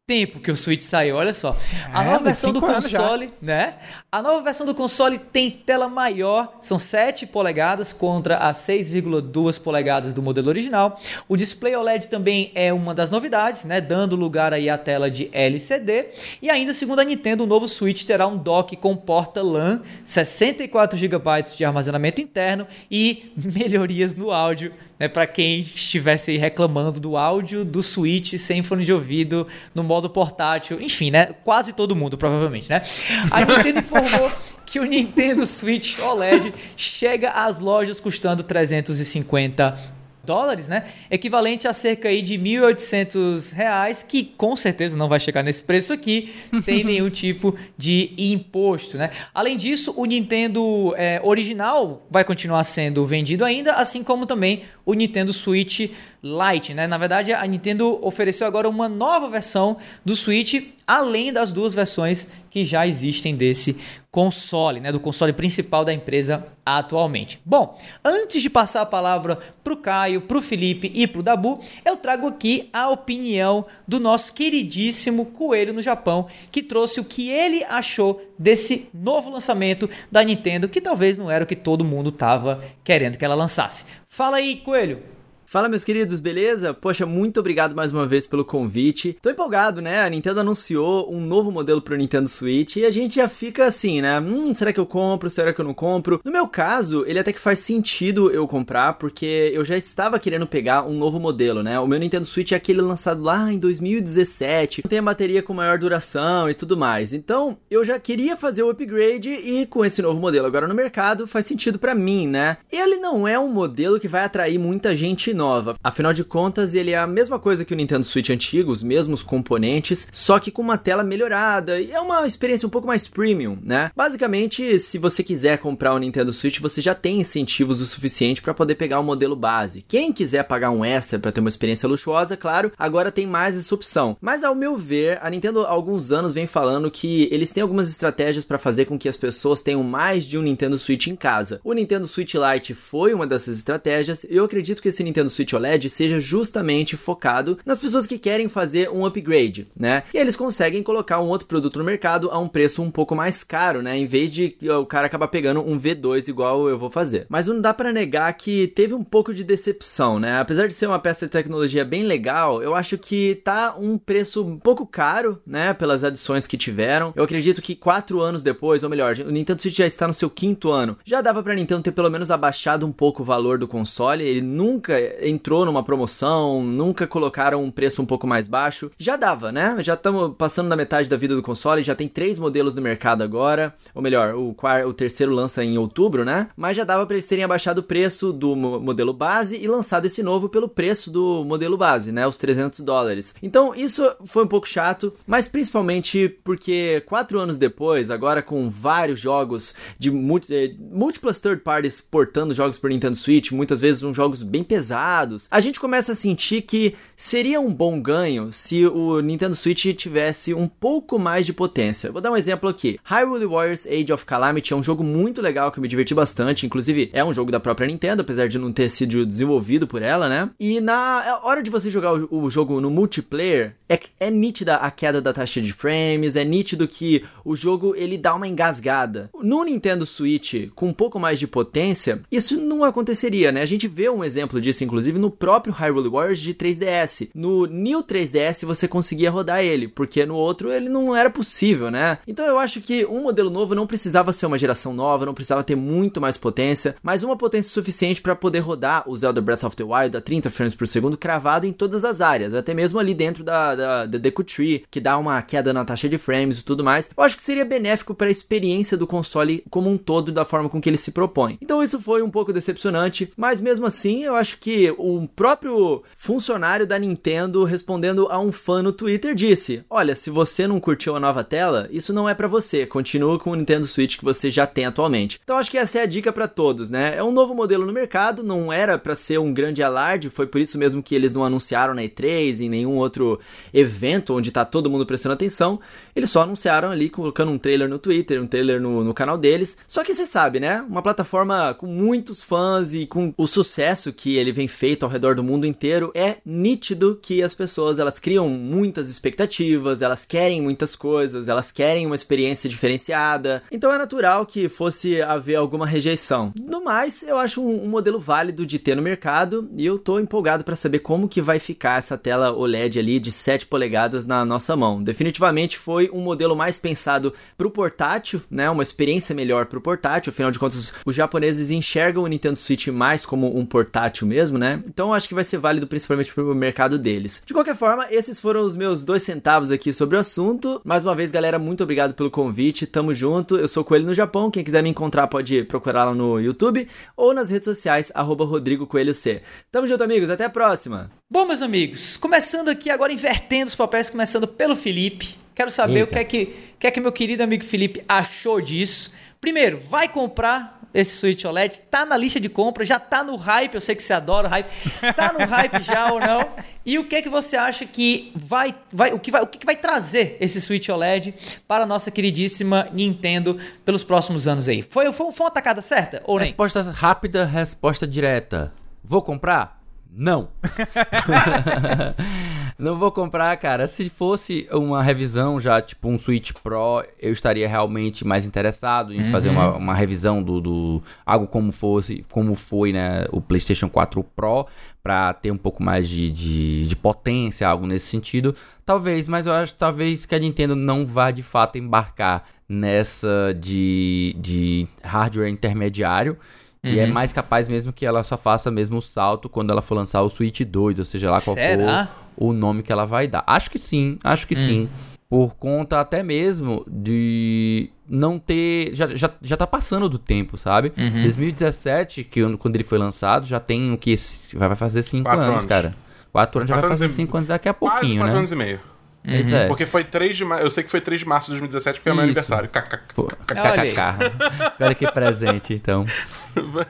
tempo que o Switch saiu, olha só. A é, nova versão do console, né? A nova versão do console tem tela maior, são 7 polegadas contra as 6,2 polegadas do modelo original. O display OLED também é uma das novidades, né, dando lugar aí à tela de LCD. E ainda, segundo a Nintendo, o novo Switch terá um dock com porta LAN, 64 GB de armazenamento interno e <laughs> melhorias no áudio né, para quem estivesse aí reclamando do áudio do Switch sem fone de ouvido no modo portátil, enfim, né? Quase todo mundo, provavelmente, né? A Nintendo informou <laughs> que o Nintendo Switch OLED chega às lojas custando 350 dólares, né? Equivalente a cerca aí de 1.800 reais, que com certeza não vai chegar nesse preço aqui, sem <laughs> nenhum tipo de imposto, né? Além disso, o Nintendo é, original vai continuar sendo vendido ainda, assim como também o Nintendo Switch Lite, né? Na verdade, a Nintendo ofereceu agora uma nova versão do Switch, além das duas versões que já existem desse console, né? Do console principal da empresa atualmente. Bom, antes de passar a palavra pro Caio, pro Felipe e pro Dabu, eu trago aqui a opinião do nosso queridíssimo Coelho no Japão, que trouxe o que ele achou desse novo lançamento da Nintendo, que talvez não era o que todo mundo tava querendo que ela lançasse. Fala aí, Coelho. Fala, meus queridos, beleza? Poxa, muito obrigado mais uma vez pelo convite. Tô empolgado, né? A Nintendo anunciou um novo modelo pro Nintendo Switch e a gente já fica assim, né? Hum, será que eu compro? Será que eu não compro? No meu caso, ele até que faz sentido eu comprar, porque eu já estava querendo pegar um novo modelo, né? O meu Nintendo Switch é aquele lançado lá em 2017, tem a bateria com maior duração e tudo mais. Então, eu já queria fazer o upgrade e com esse novo modelo agora no mercado, faz sentido para mim, né? Ele não é um modelo que vai atrair muita gente nova. Afinal de contas, ele é a mesma coisa que o Nintendo Switch antigo, os mesmos componentes, só que com uma tela melhorada e é uma experiência um pouco mais premium, né? Basicamente, se você quiser comprar o Nintendo Switch, você já tem incentivos o suficiente para poder pegar o modelo base. Quem quiser pagar um extra para ter uma experiência luxuosa, claro, agora tem mais essa opção. Mas ao meu ver, a Nintendo há alguns anos vem falando que eles têm algumas estratégias para fazer com que as pessoas tenham mais de um Nintendo Switch em casa. O Nintendo Switch Lite foi uma dessas estratégias eu acredito que esse Nintendo Switch OLED seja justamente focado nas pessoas que querem fazer um upgrade, né? E eles conseguem colocar um outro produto no mercado a um preço um pouco mais caro, né? Em vez de o cara acabar pegando um V2 igual eu vou fazer. Mas não dá para negar que teve um pouco de decepção, né? Apesar de ser uma peça de tecnologia bem legal, eu acho que tá um preço um pouco caro, né? Pelas adições que tiveram. Eu acredito que quatro anos depois, ou melhor, o Nintendo Switch já está no seu quinto ano. Já dava pra Nintendo ter pelo menos abaixado um pouco o valor do console. Ele nunca entrou numa promoção, nunca colocaram um preço um pouco mais baixo. Já dava, né? Já estamos passando da metade da vida do console, já tem três modelos no mercado agora. Ou melhor, o, o terceiro lança em outubro, né? Mas já dava para eles terem abaixado o preço do modelo base e lançado esse novo pelo preço do modelo base, né? Os 300 dólares. Então isso foi um pouco chato, mas principalmente porque quatro anos depois, agora com vários jogos de múltiplas third parties portando jogos por Nintendo Switch, muitas vezes uns jogos bem pesados a gente começa a sentir que seria um bom ganho se o Nintendo Switch tivesse um pouco mais de potência. Vou dar um exemplo aqui. Hyrule Warriors Age of Calamity é um jogo muito legal que eu me diverti bastante, inclusive é um jogo da própria Nintendo, apesar de não ter sido desenvolvido por ela, né? E na hora de você jogar o, o jogo no multiplayer, é, é nítida a queda da taxa de frames, é nítido que o jogo ele dá uma engasgada. No Nintendo Switch, com um pouco mais de potência, isso não aconteceria, né? A gente vê um exemplo disso, inclusive, inclusive no próprio Hyrule Warriors de 3DS. No New 3DS você conseguia rodar ele, porque no outro ele não era possível, né? Então eu acho que um modelo novo não precisava ser uma geração nova, não precisava ter muito mais potência, mas uma potência suficiente para poder rodar o Zelda Breath of the Wild a 30 frames por segundo cravado em todas as áreas, até mesmo ali dentro da, da, da Deku Tree, que dá uma queda na taxa de frames e tudo mais. Eu acho que seria benéfico para a experiência do console como um todo, da forma com que ele se propõe. Então isso foi um pouco decepcionante, mas mesmo assim eu acho que um próprio funcionário da Nintendo respondendo a um fã no Twitter disse: "Olha, se você não curtiu a nova tela, isso não é para você. Continua com o Nintendo Switch que você já tem atualmente". Então acho que essa é a dica para todos, né? É um novo modelo no mercado, não era para ser um grande alarde, foi por isso mesmo que eles não anunciaram na E3 em nenhum outro evento onde tá todo mundo prestando atenção. Eles só anunciaram ali colocando um trailer no Twitter, um trailer no, no canal deles. Só que você sabe, né? Uma plataforma com muitos fãs e com o sucesso que ele vem feito ao redor do mundo inteiro, é nítido que as pessoas elas criam muitas expectativas, elas querem muitas coisas, elas querem uma experiência diferenciada. Então é natural que fosse haver alguma rejeição. No mais, eu acho um, um modelo válido de ter no mercado e eu tô empolgado para saber como que vai ficar essa tela OLED ali de 7 polegadas na nossa mão. Definitivamente foi um modelo mais pensado para o portátil, né? Uma experiência melhor para o portátil. Afinal de contas, os japoneses enxergam o Nintendo Switch mais como um portátil mesmo, né? Então acho que vai ser válido principalmente para o mercado deles. De qualquer forma, esses foram os meus dois centavos aqui sobre o assunto. Mais uma vez, galera, muito obrigado pelo convite. Tamo junto. Eu sou Coelho no Japão. Quem quiser me encontrar pode procurar lá no YouTube ou nas redes sociais, arroba Rodrigo Coelho C. Tamo junto, amigos. Até a próxima. Bom, meus amigos, começando aqui agora invertendo os papéis, começando pelo Felipe. Quero saber o que é que, o que é que meu querido amigo Felipe achou disso. Primeiro, vai comprar esse Switch OLED? Tá na lista de compra? Já tá no hype? Eu sei que você adora o hype. <laughs> Tá no hype já ou não? E o que que você acha que vai, vai o que vai, o que, que vai trazer esse Switch OLED para a nossa queridíssima Nintendo pelos próximos anos aí? Foi, foi, foi uma tacada certa ou nem? Resposta rápida, resposta direta. Vou comprar? Não. <laughs> <laughs> não vou comprar, cara. Se fosse uma revisão já, tipo um Switch Pro, eu estaria realmente mais interessado em fazer uma, uma revisão do, do. Algo como fosse, como foi, né? O PlayStation 4 Pro, pra ter um pouco mais de, de, de potência, algo nesse sentido. Talvez, mas eu acho talvez que a Nintendo não vá de fato embarcar nessa de, de hardware intermediário. E é mais capaz mesmo que ela só faça mesmo o salto quando ela for lançar o Switch 2, ou seja lá qual Será? for o nome que ela vai dar. Acho que sim, acho que sim. Por conta até mesmo de não ter. Já, já, já tá passando do tempo, sabe? 2017, que quando ele foi lançado, já tem o que? Vai fazer 5 Quatro anos, anos. cara. 4 anos já Quatro vai fazer anos e- 5 anos daqui a Quase pouquinho, 4 né? anos e meio. Pois é. Porque foi 3 de março. Eu sei que foi 3 de março de 2017, porque é meu Isso. aniversário. KKK. Pô, Olha aí. KKK. Olha que presente, então.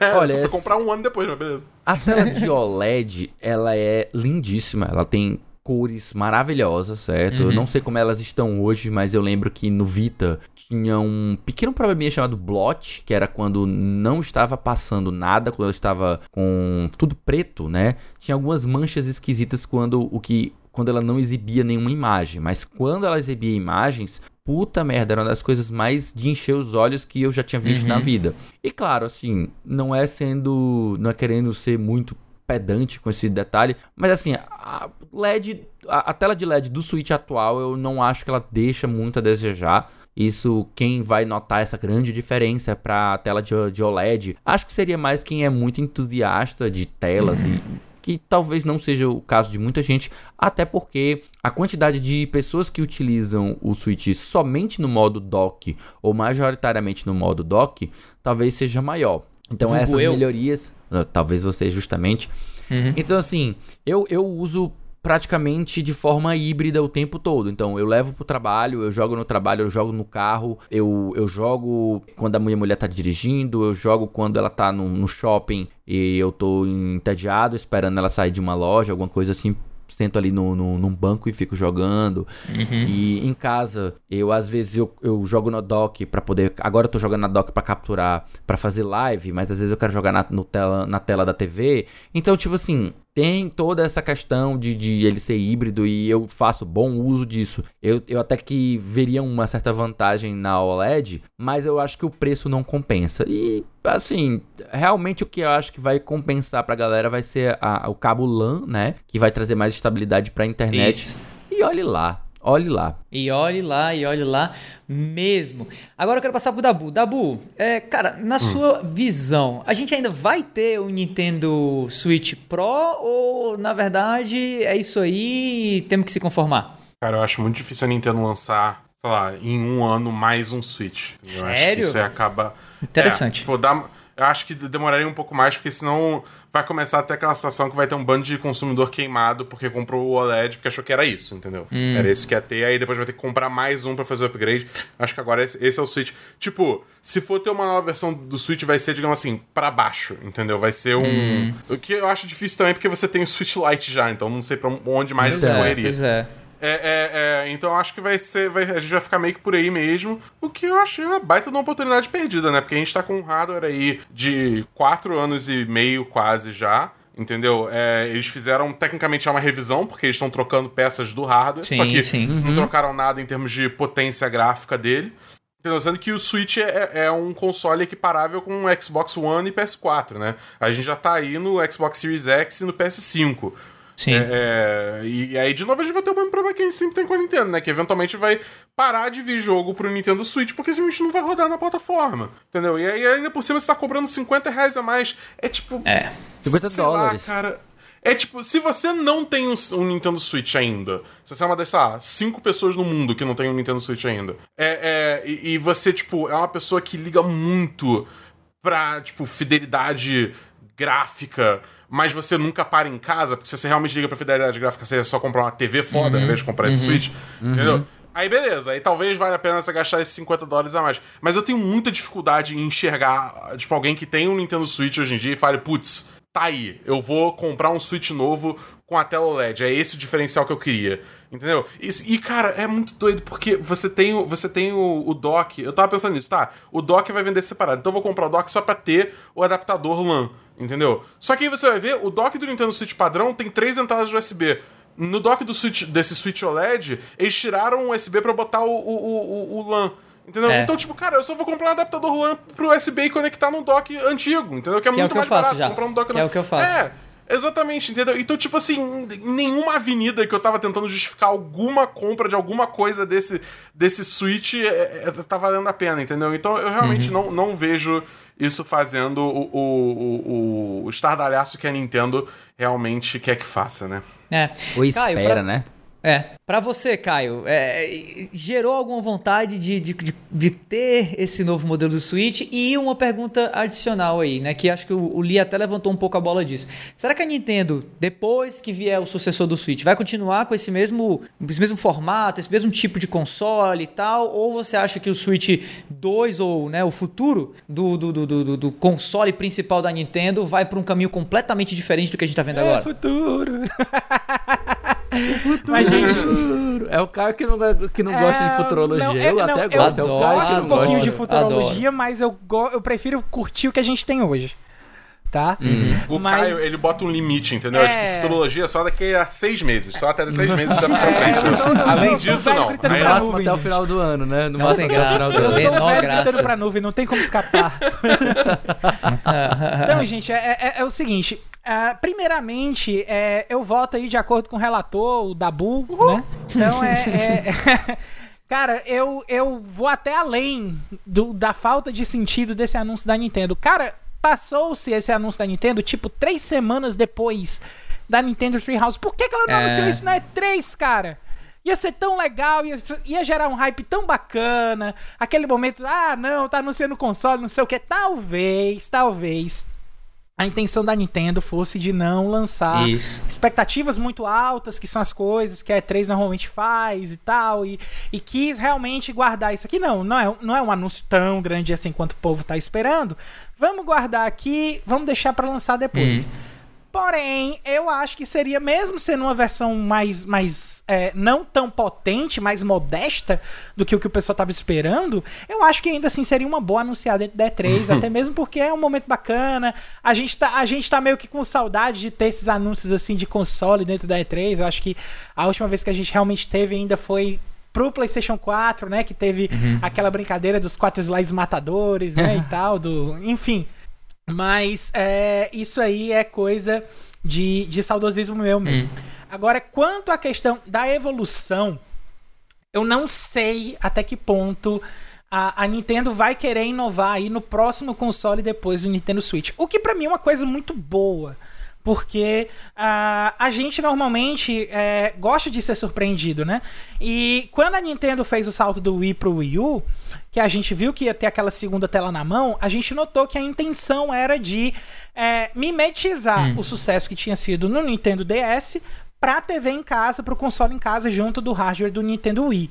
É, Olha, só foi comprar um ano depois, mas beleza. A tela de OLED, ela é lindíssima. Ela tem cores maravilhosas, certo? Eu não sei como elas estão hoje, mas eu lembro que no Vita tinha um pequeno probleminha chamado blot, que era quando não estava passando nada, quando ela estava com tudo preto, né? Tinha algumas manchas esquisitas quando o que quando ela não exibia nenhuma imagem, mas quando ela exibia imagens, puta merda, era uma das coisas mais de encher os olhos que eu já tinha visto na vida. E claro, assim, não é sendo, não é querendo ser muito pedante com esse detalhe, mas assim, a LED, a, a tela de LED do Switch atual, eu não acho que ela deixa muito a desejar. Isso, quem vai notar essa grande diferença para a tela de, de OLED, acho que seria mais quem é muito entusiasta de telas e que talvez não seja o caso de muita gente, até porque a quantidade de pessoas que utilizam o Switch somente no modo dock ou majoritariamente no modo dock, talvez seja maior. Então essas eu. melhorias, ah, talvez você justamente. Então assim, eu, eu uso praticamente de forma híbrida o tempo todo. Então, eu levo pro trabalho, eu jogo no trabalho, eu jogo no carro, eu, eu jogo quando a minha mulher tá dirigindo, eu jogo quando ela tá no, no shopping e eu tô entediado esperando ela sair de uma loja, alguma coisa assim. Sento ali no, no, num banco e fico jogando. E em casa, eu às vezes eu, eu jogo no dock pra poder. Agora eu tô jogando na dock pra capturar, pra fazer live, mas às vezes eu quero jogar na, no tela, na tela da TV. Então, tipo assim, tem toda essa questão de, de ele ser híbrido e eu faço bom uso disso. Eu, eu até que veria uma certa vantagem na OLED, mas eu acho que o preço não compensa. E, assim, realmente o que eu acho que vai compensar pra galera vai ser a- o cabo LAN, né? Que vai trazer mais estabilidade pra internet. Isso. E olhe lá, olhe lá. E olhe lá, e olhe lá mesmo. Agora eu quero passar pro Dabu. Dabu, é, cara, na sua visão, a gente ainda vai ter o Nintendo Switch Pro ou, na verdade, é isso aí e temos que se conformar? Cara, eu acho muito difícil a Nintendo lançar, sei lá, em um ano mais um Switch. Eu acho que Sério? isso aí acaba. Interessante. É, tipo, dá- eu acho que demoraria um pouco mais, porque senão vai começar até aquela situação que vai ter um bando de consumidor queimado porque comprou o OLED porque achou que era isso, entendeu? Hum. Era isso que ia ter, aí depois vai ter que comprar mais um pra fazer o upgrade. Acho que agora esse, esse é o Switch. Tipo, se for ter uma nova versão do Switch, vai ser, digamos assim, pra baixo, entendeu? Vai ser um. Hum. O que eu acho difícil também, porque você tem o Switch Lite já, então não sei pra onde mais Pois você é, correria. pois é. É, é, é, então acho que vai ser. vai- a gente vai ficar meio que por aí mesmo. O que eu achei uma baita de uma oportunidade perdida, né? Porque a gente tá com um hardware aí de 4 anos e meio quase já. Entendeu? É, eles fizeram tecnicamente é uma revisão, porque eles estão trocando peças do hardware. Sim, só que sim. não trocaram nada em termos de potência gráfica dele. Sendo que o Switch é, é um console equiparável com o Xbox One e PS4, né? A gente já tá aí no Xbox Series X e no PS5. Sim. É, é, e aí, de novo, a gente vai ter o mesmo problema que a gente sempre tem com a Nintendo, né? Que eventualmente vai parar de vir jogo pro Nintendo Switch, porque simplesmente não vai rodar na plataforma. Entendeu? E aí, ainda por cima, você tá cobrando 50 reais a mais. É tipo. É. 50 sei dólares. Lá, cara. É tipo, se você não tem um, um Nintendo Switch ainda, se você é uma das, sei lá, cinco pessoas no mundo que não tem um Nintendo Switch ainda, é, é, e, e você, tipo, é uma pessoa que liga muito pra, tipo, fidelidade gráfica, mas você nunca para em casa, porque se você realmente liga pra fidelidade gráfica, você é só comprar uma TV foda, ao invés de comprar esse Switch, entendeu? Aí beleza, aí talvez valha a pena você gastar esses 50 dólares a mais. Mas eu tenho muita dificuldade em enxergar, tipo, alguém que tem um Nintendo Switch hoje em dia e fale, putz, tá aí, eu vou comprar um Switch novo com a tela OLED. É esse o diferencial que eu queria. Entendeu? E, e, cara, é muito doido porque você tem, o, você tem o, o dock. Eu tava pensando nisso, tá? O dock vai vender separado. Então eu vou comprar o dock só pra ter o adaptador LAN. Entendeu? Só que aí você vai ver, o dock do Nintendo Switch padrão tem três entradas de USB. No dock do Switch, desse Switch OLED, eles tiraram o USB para botar o, o, o, LAN. Entendeu? É. Então, tipo, cara, eu só vou comprar um adaptador LAN pro USB e conectar num dock antigo, entendeu? Que é que muito é o que mais eu faço barato. Já. Comprar um dock que é o que eu faço. É. Exatamente, entendeu? Então, tipo assim, em nenhuma avenida que eu tava tentando justificar alguma compra de alguma coisa desse, desse Switch é, é, tá valendo a pena, entendeu? Então eu realmente uhum. não, não vejo isso fazendo o, o, o, o estardalhaço que a Nintendo realmente quer que faça, né? É. Ou espera, Caio, pra... né? É. Pra você, Caio, é, gerou alguma vontade de, de, de, de, ter esse novo modelo do Switch? E uma pergunta adicional aí, né? Que acho que o, o Lee até levantou um pouco a bola disso. Será que a Nintendo, depois que vier o sucessor do Switch, vai continuar com esse mesmo, esse mesmo formato, esse mesmo tipo de console e tal? Ou você acha que o Switch 2, ou né, o futuro do, do, do, do, do console principal da Nintendo, vai para um caminho completamente diferente do que a gente tá vendo é agora? futuro. <laughs> o futuro. Mas, gente, é o cara que não, que não é, gosta de futurologia. Não, eu, eu até não, gosto. Eu é o cara gosto um pouquinho de futurologia, adoro. mas eu, eu prefiro curtir o que a gente tem hoje tá? Uhum. O Mas... Caio, ele bota um limite, entendeu? É... tipo, futurologia só daqui a seis meses. Só até seis meses dá pra frente. <laughs> É, Além disso, não. No máximo até o final do ano, né? No máximo até o final do ano. Eu sou o velho gritando pra nuvem, não tem como escapar. <laughs> então, gente, é, é, é o seguinte. Uh, primeiramente, é, eu voto aí de acordo com o relator, o Dabu, Uhul. né? Então é. <laughs> é cara, eu, eu vou até além do, da falta de sentido desse anúncio da Nintendo. Cara, Passou-se esse anúncio da Nintendo, tipo, três semanas depois da Nintendo Treehouse. Por que, que ela não é... anunciou isso na E3, cara? Ia ser tão legal, ia, ia gerar um hype tão bacana. Aquele momento, ah, não, tá anunciando console, não sei o que. Talvez, talvez a intenção da Nintendo fosse de não lançar Isso. expectativas muito altas, que são as coisas que a E3 normalmente faz e tal, e, e quis realmente guardar isso aqui. Não, não é, não é um anúncio tão grande assim quanto o povo está esperando. Vamos guardar aqui, vamos deixar para lançar depois. Uhum. Porém, eu acho que seria, mesmo sendo uma versão mais, mais é, não tão potente, mais modesta do que o que o pessoal estava esperando, eu acho que ainda assim seria uma boa anunciar dentro da E3, <laughs> até mesmo porque é um momento bacana. A gente, tá, a gente tá meio que com saudade de ter esses anúncios assim de console dentro da E3. Eu acho que a última vez que a gente realmente teve ainda foi pro PlayStation 4, né? Que teve uhum. aquela brincadeira dos quatro slides matadores, né? e <laughs> tal, do. Enfim. Mas é, isso aí é coisa de, de saudosismo meu mesmo. Hum. Agora, quanto à questão da evolução, eu não sei até que ponto a, a, Nintendo vai querer inovar aí no próximo console depois do Nintendo Switch. O que para mim é uma coisa muito boa porque uh, a gente normalmente é, gosta de ser surpreendido, né? E quando a Nintendo fez o salto do Wii pro Wii U, que a gente viu que ia ter aquela segunda tela na mão, a gente notou que a intenção era de é, mimetizar hum. o sucesso que tinha sido no Nintendo DS para TV em casa, para o console em casa, junto do hardware do Nintendo Wii.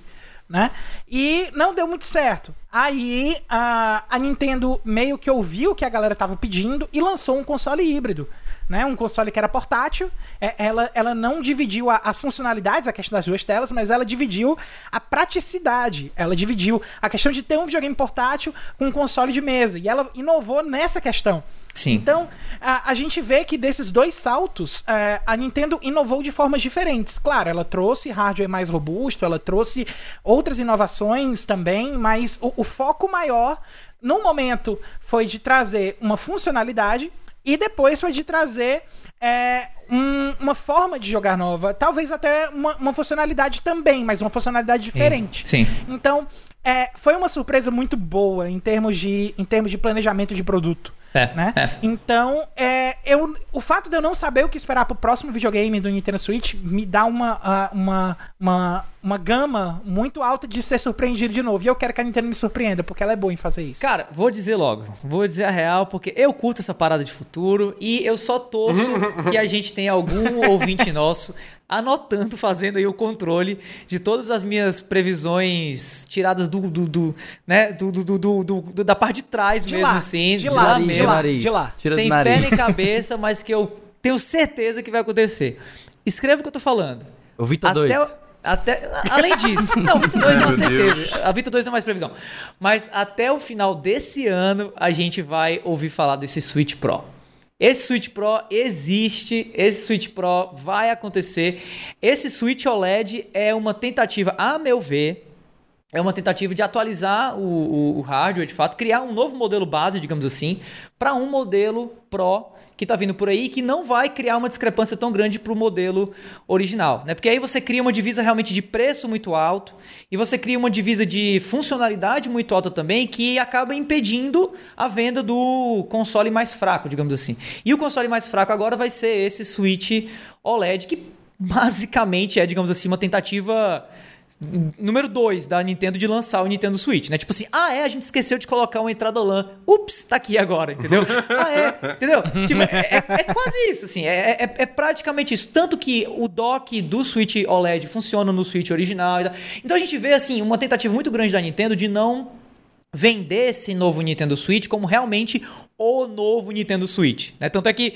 Né? E não deu muito certo. Aí a, a Nintendo meio que ouviu o que a galera estava pedindo e lançou um console híbrido né? Um console que era portátil. É, ela, ela não dividiu a, as funcionalidades, a questão das duas telas, mas ela dividiu a praticidade. Ela dividiu a questão de ter um videogame portátil com um console de mesa. E ela inovou nessa questão. Sim. Então, a, a gente vê que desses dois saltos, é, a Nintendo inovou de formas diferentes. Claro, ela trouxe hardware mais robusto, ela trouxe outras inovações também, mas o, o foco maior, no momento, foi de trazer uma funcionalidade e depois foi de trazer é, um, uma forma de jogar nova. Talvez até uma, uma, funcionalidade também, mas uma funcionalidade diferente. Sim. Então, é, foi uma surpresa muito boa em termos de, em termos de planejamento de produto. É, né? É. Então, é, eu, o fato de eu não saber o que esperar pro próximo videogame do Nintendo Switch me dá uma, uh, uma, uma, uma gama muito alta de ser surpreendido de novo. E eu quero que a Nintendo me surpreenda, porque ela é boa em fazer isso. Cara, vou dizer logo, vou dizer a real, porque eu curto essa parada de futuro e eu só torço <laughs> que a gente tenha algum ouvinte nosso anotando, fazendo aí o controle de todas as minhas previsões tiradas do, do, do né, do, do, do, do- do- da parte de trás De mesmo, lá, assim, de lá, de mesmo, lá, nariz. de lá. Tira do sem pé nem cabeça, mas que eu tenho certeza que vai acontecer. Escreva o que eu tô falando. O Vita 2. Até, o- até, além disso, <laughs> não, o Vita 2 é uma certeza. Deus. A Vita 2 não é mais previsão. Mas até o final desse ano, a gente vai ouvir falar desse Switch Pro. Esse Switch Pro existe, esse Switch Pro vai acontecer. Esse Switch OLED é uma tentativa, a meu ver, é uma tentativa de atualizar o, o- o hardware, de fato, criar um novo modelo base, digamos assim, para um modelo Pro que está vindo por aí, que não vai criar uma discrepância tão grande para o modelo original, né? Porque aí você cria uma divisa realmente de preço muito alto e você cria uma divisa de funcionalidade muito alta também, que acaba impedindo a venda do console mais fraco, digamos assim. E o console mais fraco agora vai ser esse Switch OLED, que basicamente é, digamos assim, uma tentativa número 2 da Nintendo de lançar o Nintendo Switch, né? Tipo assim, ah, é, a gente esqueceu de colocar uma entrada LAN. Ups, tá aqui agora, entendeu? <laughs> ah, é, entendeu? Tipo, é, é- é quase isso, assim, é, é- é praticamente isso. Tanto que o dock do Switch OLED funciona no Switch original. Então a gente vê, assim, uma tentativa muito grande da Nintendo de não vender esse novo Nintendo Switch como realmente o novo Nintendo Switch. Né? Tanto é que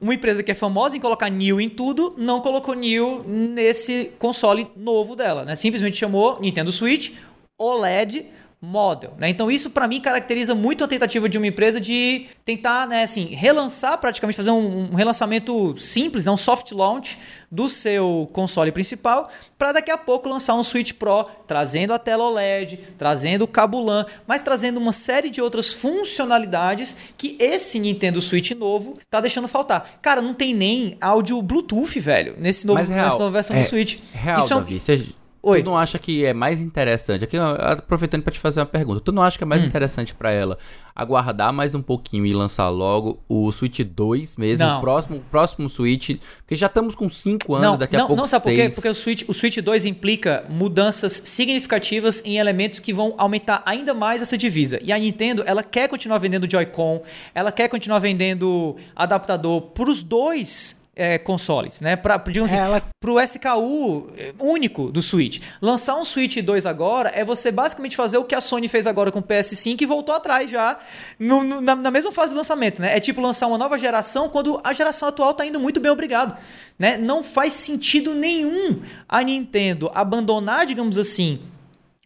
uma empresa que é famosa em colocar New em tudo, não colocou New nesse console novo dela. Né? Simplesmente chamou Nintendo Switch OLED Model. Né? Então isso para mim caracteriza muito a tentativa de uma empresa de tentar, né, assim, relançar praticamente, fazer um, um relançamento simples, né, um soft launch do seu console principal, para daqui a pouco lançar um Switch Pro, trazendo a tela OLED, trazendo o cabo LAN, mas trazendo uma série de outras funcionalidades que esse Nintendo Switch novo tá deixando faltar. Cara, não tem nem áudio Bluetooth, velho, nesse novo, real, nessa nova versão é, do Switch. Real, Isso é um- Davi, você, Oi. tu não acha que é mais interessante, aqui aproveitando pra te fazer uma pergunta, tu não acha que é Hum. mais interessante pra ela aguardar mais um pouquinho e lançar logo o Switch 2 mesmo, Não. o próximo, o próximo Switch, porque já estamos com 5 anos, não, daqui não, a pouco não sabe por quê? seis. Porque o Switch, o Switch 2 implica mudanças significativas em elementos que vão aumentar ainda mais essa divisa. E a Nintendo, ela quer continuar vendendo Joy-Con, ela quer continuar vendendo adaptador para os dois é, consoles, né? Pra, digamos assim, pro SKU é, único do Switch. Lançar um Switch 2 agora é você basicamente fazer o que a Sony fez agora com o PS5 e voltou atrás já no- no- na, na mesma fase do lançamento, né? É tipo lançar uma nova geração quando a geração atual tá indo muito bem, obrigado. Né? Não faz sentido nenhum a Nintendo abandonar, digamos assim,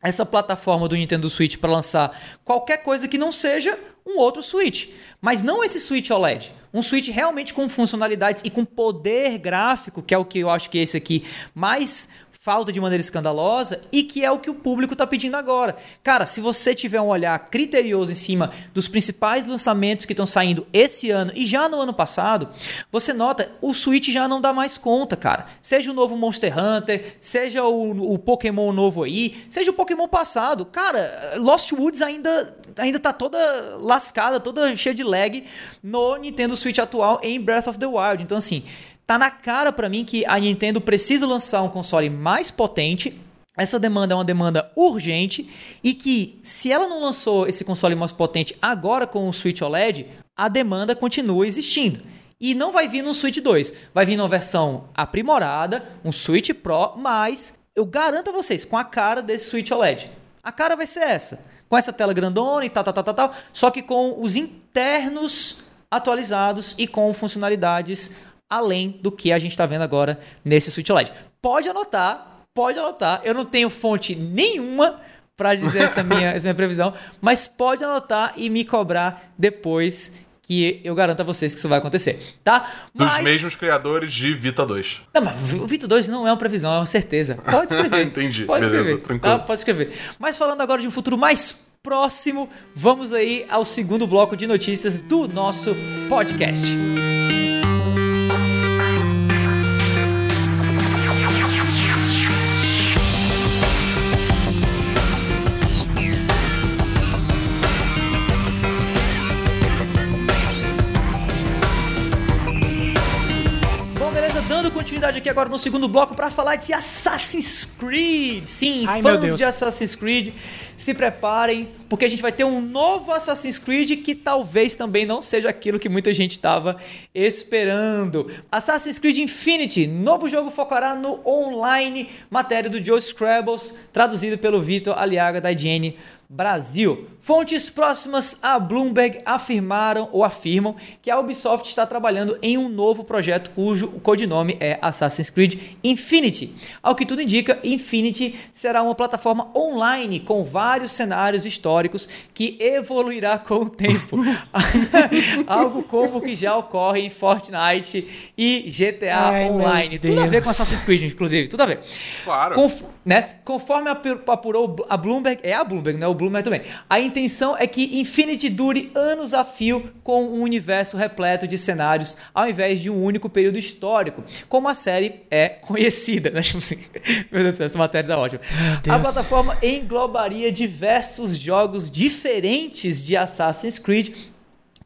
essa plataforma do Nintendo Switch para lançar qualquer coisa que não seja um outro Switch. Mas não esse Switch OLED. Um Switch realmente com funcionalidades e com poder gráfico, que é o que eu acho que esse aqui mais falta de maneira escandalosa e que é o que o público está pedindo agora. Cara, se você tiver um olhar criterioso em cima dos principais lançamentos que estão saindo esse ano e já no ano passado, você nota o Switch já não dá mais conta, cara. Seja o novo Monster Hunter, seja o, o Pokémon novo aí, seja o Pokémon passado. Cara, Lost Woods ainda ainda tá toda lascada, toda cheia de lag no Nintendo Switch atual em Breath of the Wild. Então assim, tá na cara pra mim que a Nintendo precisa lançar um console mais potente. Essa demanda é uma demanda urgente e que, se ela não lançou esse console mais potente agora com o Switch OLED, a demanda continua existindo. E não vai vir no Switch 2, vai vir numa versão aprimorada, um Switch Pro, mas eu garanto a vocês, com a cara desse Switch OLED. A cara vai ser essa, com essa tela grandona e tal, tal, tal, tal, tal só que com os internos atualizados e com funcionalidades além do que a gente está vendo agora nesse Switch OLED. Pode anotar, pode anotar. Eu não tenho fonte nenhuma para dizer essa minha, <laughs> essa minha previsão, mas pode anotar e me cobrar depois que eu garanto a vocês que isso vai acontecer, tá? Dos Mas- mesmos criadores de Vita 2. Não, mas o Vito 2 não é uma previsão, é uma certeza. Pode escrever. <laughs> Entendi, Pode beleza, escrever. tranquilo. Tá? Pode escrever. Mas falando agora de um futuro mais próximo, vamos aí ao segundo bloco de notícias do nosso podcast. Bom, continuidade aqui agora no segundo bloco para falar de Assassin's Creed. Sim, Ai, fãs de Assassin's Creed, se preparem, porque a gente vai ter um novo Assassin's Creed que talvez também não seja aquilo que muita gente estava esperando. Assassin's Creed Infinity, novo jogo focará no online, matéria do Joe Scrabbles, traduzido pelo Vitor Aliaga da IGN Brasil. Fontes próximas a Bloomberg afirmaram ou afirmam que a Ubisoft está trabalhando em um novo projeto cujo codinome é Assassin's Creed Infinity. Ao que tudo indica, Infinity será uma plataforma online com vários cenários históricos que evoluirá com o tempo. <laughs> Algo como o que já ocorre em Fortnite e GTA Ai, Online. Tudo a ver com Assassin's Creed, inclusive, tudo a ver. Claro. Conf- né? Conforme apu- apurou a Bloomberg, é a Bloomberg, não é o Bloomberg também. A intenção é que Infinity dure anos a fio com um universo repleto de cenários, ao invés de um único período histórico, como a série é conhecida. Né? <laughs> Tipo assim, meu Deus do céu, essa matéria tá ótima. A plataforma englobaria diversos jogos diferentes de Assassin's Creed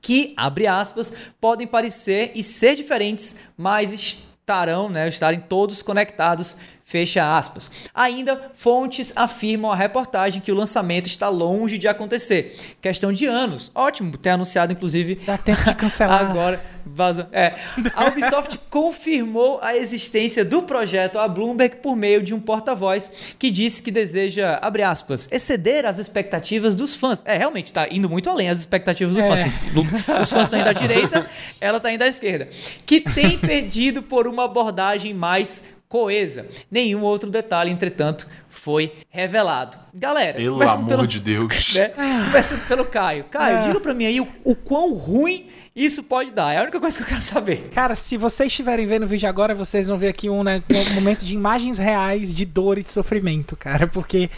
que, abre aspas, podem parecer e ser diferentes, mas estarão, né, estarem todos conectados, fecha aspas. Ainda, fontes afirmam a reportagem que o lançamento está longe de acontecer. Questão de anos. Ótimo ter anunciado, inclusive, Dá tempo de cancelar. <laughs> Agora, vazou. É. A Ubisoft <laughs> confirmou a existência do projeto à Bloomberg por meio de um porta-voz que disse que deseja, abre aspas, exceder as expectativas dos fãs. É, realmente, está indo muito além as expectativas dos É. fãs. Assim, os fãs estão indo à direita, <laughs> ela está indo à esquerda. Que tem perdido por uma abordagem mais coesa. Nenhum outro detalhe, entretanto, foi revelado. Galera, Pelo amor pelo- de Deus. né? Começando pelo Caio. Caio, É. diga pra mim aí o, o quão ruim isso pode dar. É a única coisa que eu quero saber. Cara, se vocês estiverem vendo o vídeo agora, vocês vão ver aqui um, né, um momento de imagens reais de dor e de sofrimento, cara, porque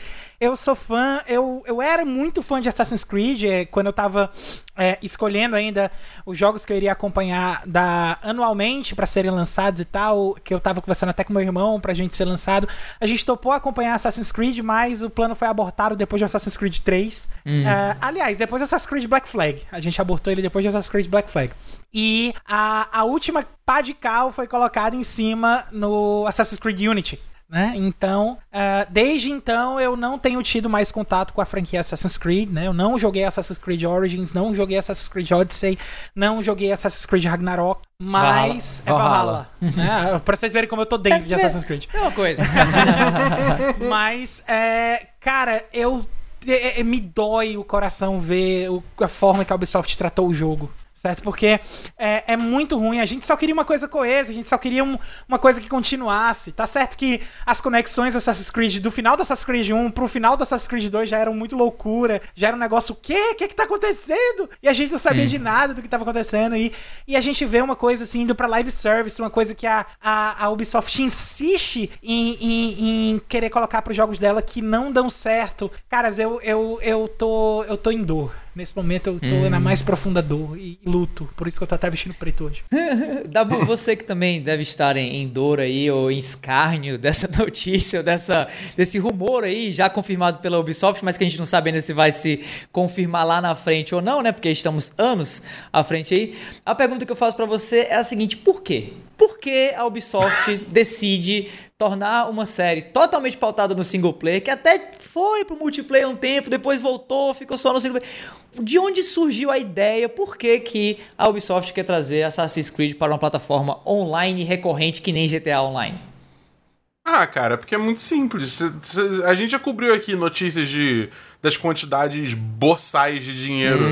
eu sou fã, eu, eu era muito fã de Assassin's Creed, é, quando eu tava é, escolhendo ainda os jogos que eu iria acompanhar da, anualmente pra serem lançados e tal, que eu tava conversando até com meu irmão pra gente ser lançado. A gente topou acompanhar Assassin's Creed, mas o plano foi abortado depois de Assassin's Creed 3. É, aliás, depois de Assassin's Creed Black Flag. A gente abortou ele depois de Assassin's Creed Black Flag. E a, a última pá de cal foi colocada em cima no Assassin's Creed Unity. Né? Então, ah, desde então eu não tenho tido mais contato com a franquia Assassin's Creed, né? Eu não joguei Assassin's Creed Origins, não joguei Assassin's Creed Odyssey, não joguei Assassin's Creed Ragnarok, mas Valhalla. é Valhalla, né? <laughs> Pra vocês verem como eu tô dentro de Assassin's Creed. É uma coisa. <laughs> Mas, é, cara, eu é, é, me dói o coração ver o- a forma que a Ubisoft tratou o jogo. Certo? Porque é, é muito ruim. A gente só queria uma coisa coesa, a gente só queria um- uma coisa que continuasse. Tá certo que as conexões do Assassin's Creed, do final do Assassin's Creed 1 pro final do Assassin's Creed 2 já eram muito loucura. Já era um negócio, o quê? O que que tá acontecendo? E a gente não sabia de nada do que tava acontecendo. E, e a gente vê uma coisa assim, indo pra live service, uma coisa que a, a, a Ubisoft insiste em, em, em querer colocar pros jogos dela que não dão certo. Caras, eu, eu, eu, tô, eu tô em dor. Nesse momento eu tô na mais profunda dor e luto. Por isso que eu tô até vestindo preto hoje. <laughs> Dabu, você que também deve estar em, em dor aí, ou em escárnio <laughs> dessa notícia, ou dessa, desse rumor aí, já confirmado pela Ubisoft, mas que a gente não sabe ainda se vai se confirmar lá na frente ou não, né? Porque estamos anos à frente aí. A pergunta que eu faço pra você é a seguinte: por quê? Por que a Ubisoft <laughs> decide tornar uma série totalmente pautada no single player, que até foi pro multiplayer um tempo, depois voltou, ficou só no single. De onde surgiu a ideia? Por que, que a Ubisoft quer trazer Assassin's Creed para uma plataforma online recorrente que nem GTA Online? Ah, cara, porque é muito simples. A gente já cobriu aqui notícias de, das quantidades boçais de dinheiro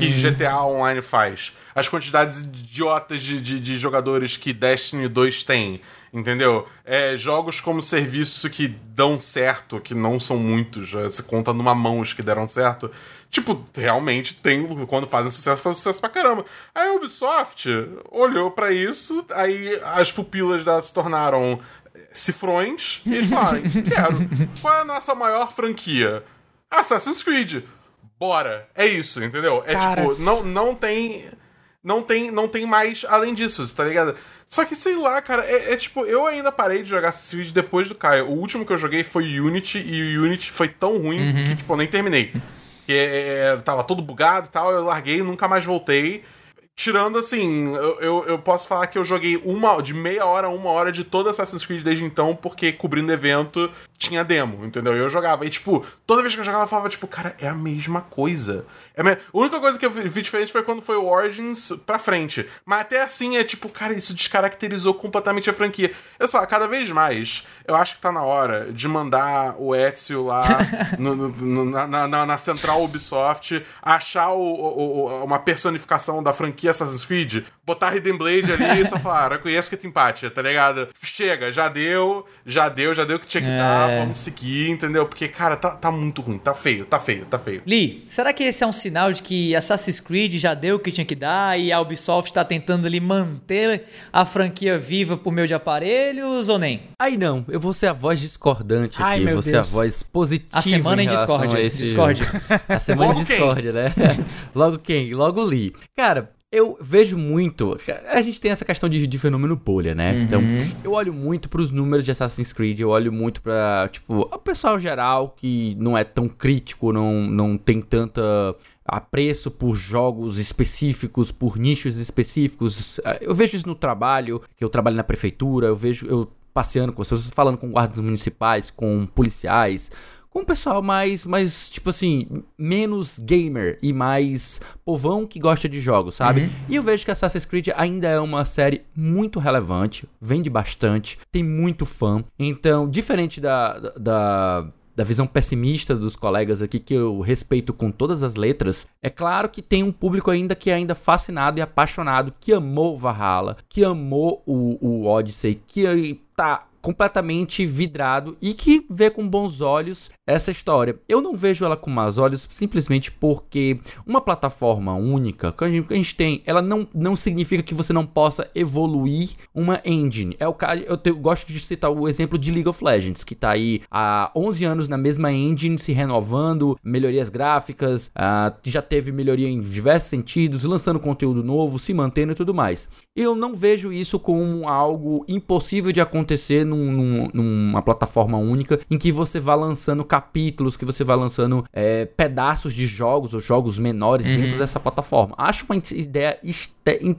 que GTA Online faz. As quantidades idiotas de, de, de jogadores que Destiny 2 tem. Entendeu? É, jogos como serviço que dão certo, que não são muitos, já se conta numa mão os que deram certo. Tipo, realmente tem. Quando fazem sucesso, fazem sucesso pra caramba. Aí a Ubisoft olhou pra isso, aí as pupilas dela se tornaram cifrões e eles falaram: quero. Qual é a nossa maior franquia? Assassin's Creed. Bora. É isso, entendeu? É Caras. tipo, não, não tem. Não tem, não tem mais além disso, tá ligado? Só que sei lá, cara, é, é tipo, eu ainda parei de jogar Assassin's Creed depois do Caio. O último que eu joguei foi Unity e o Unity foi tão ruim que, tipo, eu nem terminei. Que é, tava todo bugado e tal, eu larguei, nunca mais voltei. tirando assim, eu, eu, eu posso falar que eu joguei uma de meia hora a uma hora de todo Assassin's Creed desde então, porque cobrindo evento tinha demo, entendeu? E eu jogava. E, tipo, toda vez que eu jogava, eu falava, tipo, cara, é a mesma coisa. É a, me... a única coisa que eu vi diferente foi quando foi o Origins pra frente. Mas até assim é tipo, cara, isso descaracterizou completamente a franquia. Eu só, cada vez mais, eu acho que tá na hora de mandar o Ezio lá <laughs> no, no, no, na, na, na, central Ubisoft achar o, o, o, uma personificação da franquia Assassin's Creed, botar Hidden Blade ali e só falar, eu conheço que tem empatia, tá ligado? Chega, já deu, já deu, já deu o que tinha que é. dar, vamos seguir, entendeu? Porque, cara, tá, tá muito ruim, tá feio, tá feio, tá feio. Lee, será que esse é um sinal de que Assassin's Creed já deu o que tinha que dar e a Ubisoft tá tentando ali manter a franquia viva por meio de aparelhos ou nem? Aí não, eu vou ser a voz discordante Ai, aqui, meu vou Deus. ser a voz positiva. A semana em, em Discord, esse... Discord. <laughs> A semana em Discord, né? <laughs> Logo quem? Logo Lee. Cara, eu vejo muito. A gente tem essa questão de, de fenômeno bolha, né? Uhum. Então, eu olho muito pros números de Assassin's Creed, eu olho muito pra, tipo, o pessoal geral que não é tão crítico, não, não tem tanta apreço por jogos específicos, por nichos específicos. Eu vejo isso no trabalho, que eu trabalho na prefeitura, eu vejo eu passeando com vocês, falando com guardas municipais, com policiais, com um pessoal mais, mais, tipo assim, menos gamer e mais povão que gosta de jogos, sabe? Uhum. E eu vejo que Assassin's Creed ainda é uma série muito relevante, vende bastante, tem muito fã. Então, diferente da, da da visão pessimista dos colegas aqui, que eu respeito com todas as letras, é claro que tem um público ainda que é ainda fascinado e apaixonado, que amou Valhalla, que amou o, o Odyssey, que tá completamente vidrado e que vê com bons olhos essa história. Eu não vejo ela com maus olhos simplesmente porque uma plataforma única que a gente, que a gente tem, ela não, não significa que você não possa evoluir uma engine. É o eu, te, eu gosto de citar o exemplo de League of Legends, que tá aí há 11 anos na mesma engine, se renovando, melhorias gráficas, uh, já teve melhoria em diversos sentidos, lançando conteúdo novo, se mantendo e tudo mais. Eu não vejo isso como algo impossível de acontecer num, num, numa plataforma única em que você vai lançando capítulos, que você vai lançando é, pedaços de jogos ou jogos menores uhum. dentro dessa plataforma. Acho uma ideia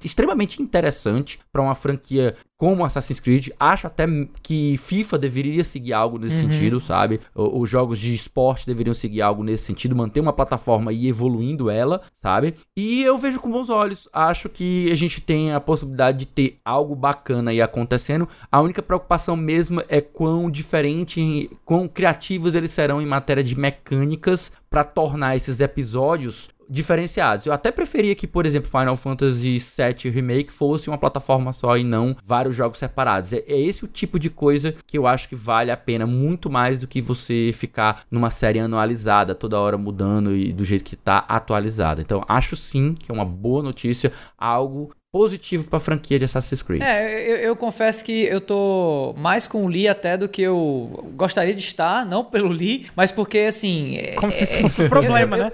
extremamente interessante para uma franquia como Assassin's Creed. Acho até que FIFA deveria seguir algo nesse uhum. sentido, sabe? Os jogos de esporte deveriam seguir algo nesse sentido, manter uma plataforma e ir evoluindo ela, sabe? E eu vejo com bons olhos. Acho que a gente tem a possibilidade de ter algo bacana aí acontecendo. A única preocupação mesmo é quão diferente, quão criativos eles serão em matéria de mecânicas para tornar esses episódios diferenciados. Eu até preferia que, por exemplo, Final Fantasy VII Remake fosse uma plataforma só e não vários jogos separados. É, é, esse o tipo de coisa que eu acho que vale a pena muito mais do que você ficar numa série anualizada, toda hora mudando e do jeito que está atualizada. Então, acho sim que é uma boa notícia, algo positivo para a franquia de Assassin's Creed. É, eu, eu, confesso que eu tô mais com o Lee até do que eu gostaria de estar, não pelo Lee, mas porque assim. Como é, se isso fosse um problema, eu, né?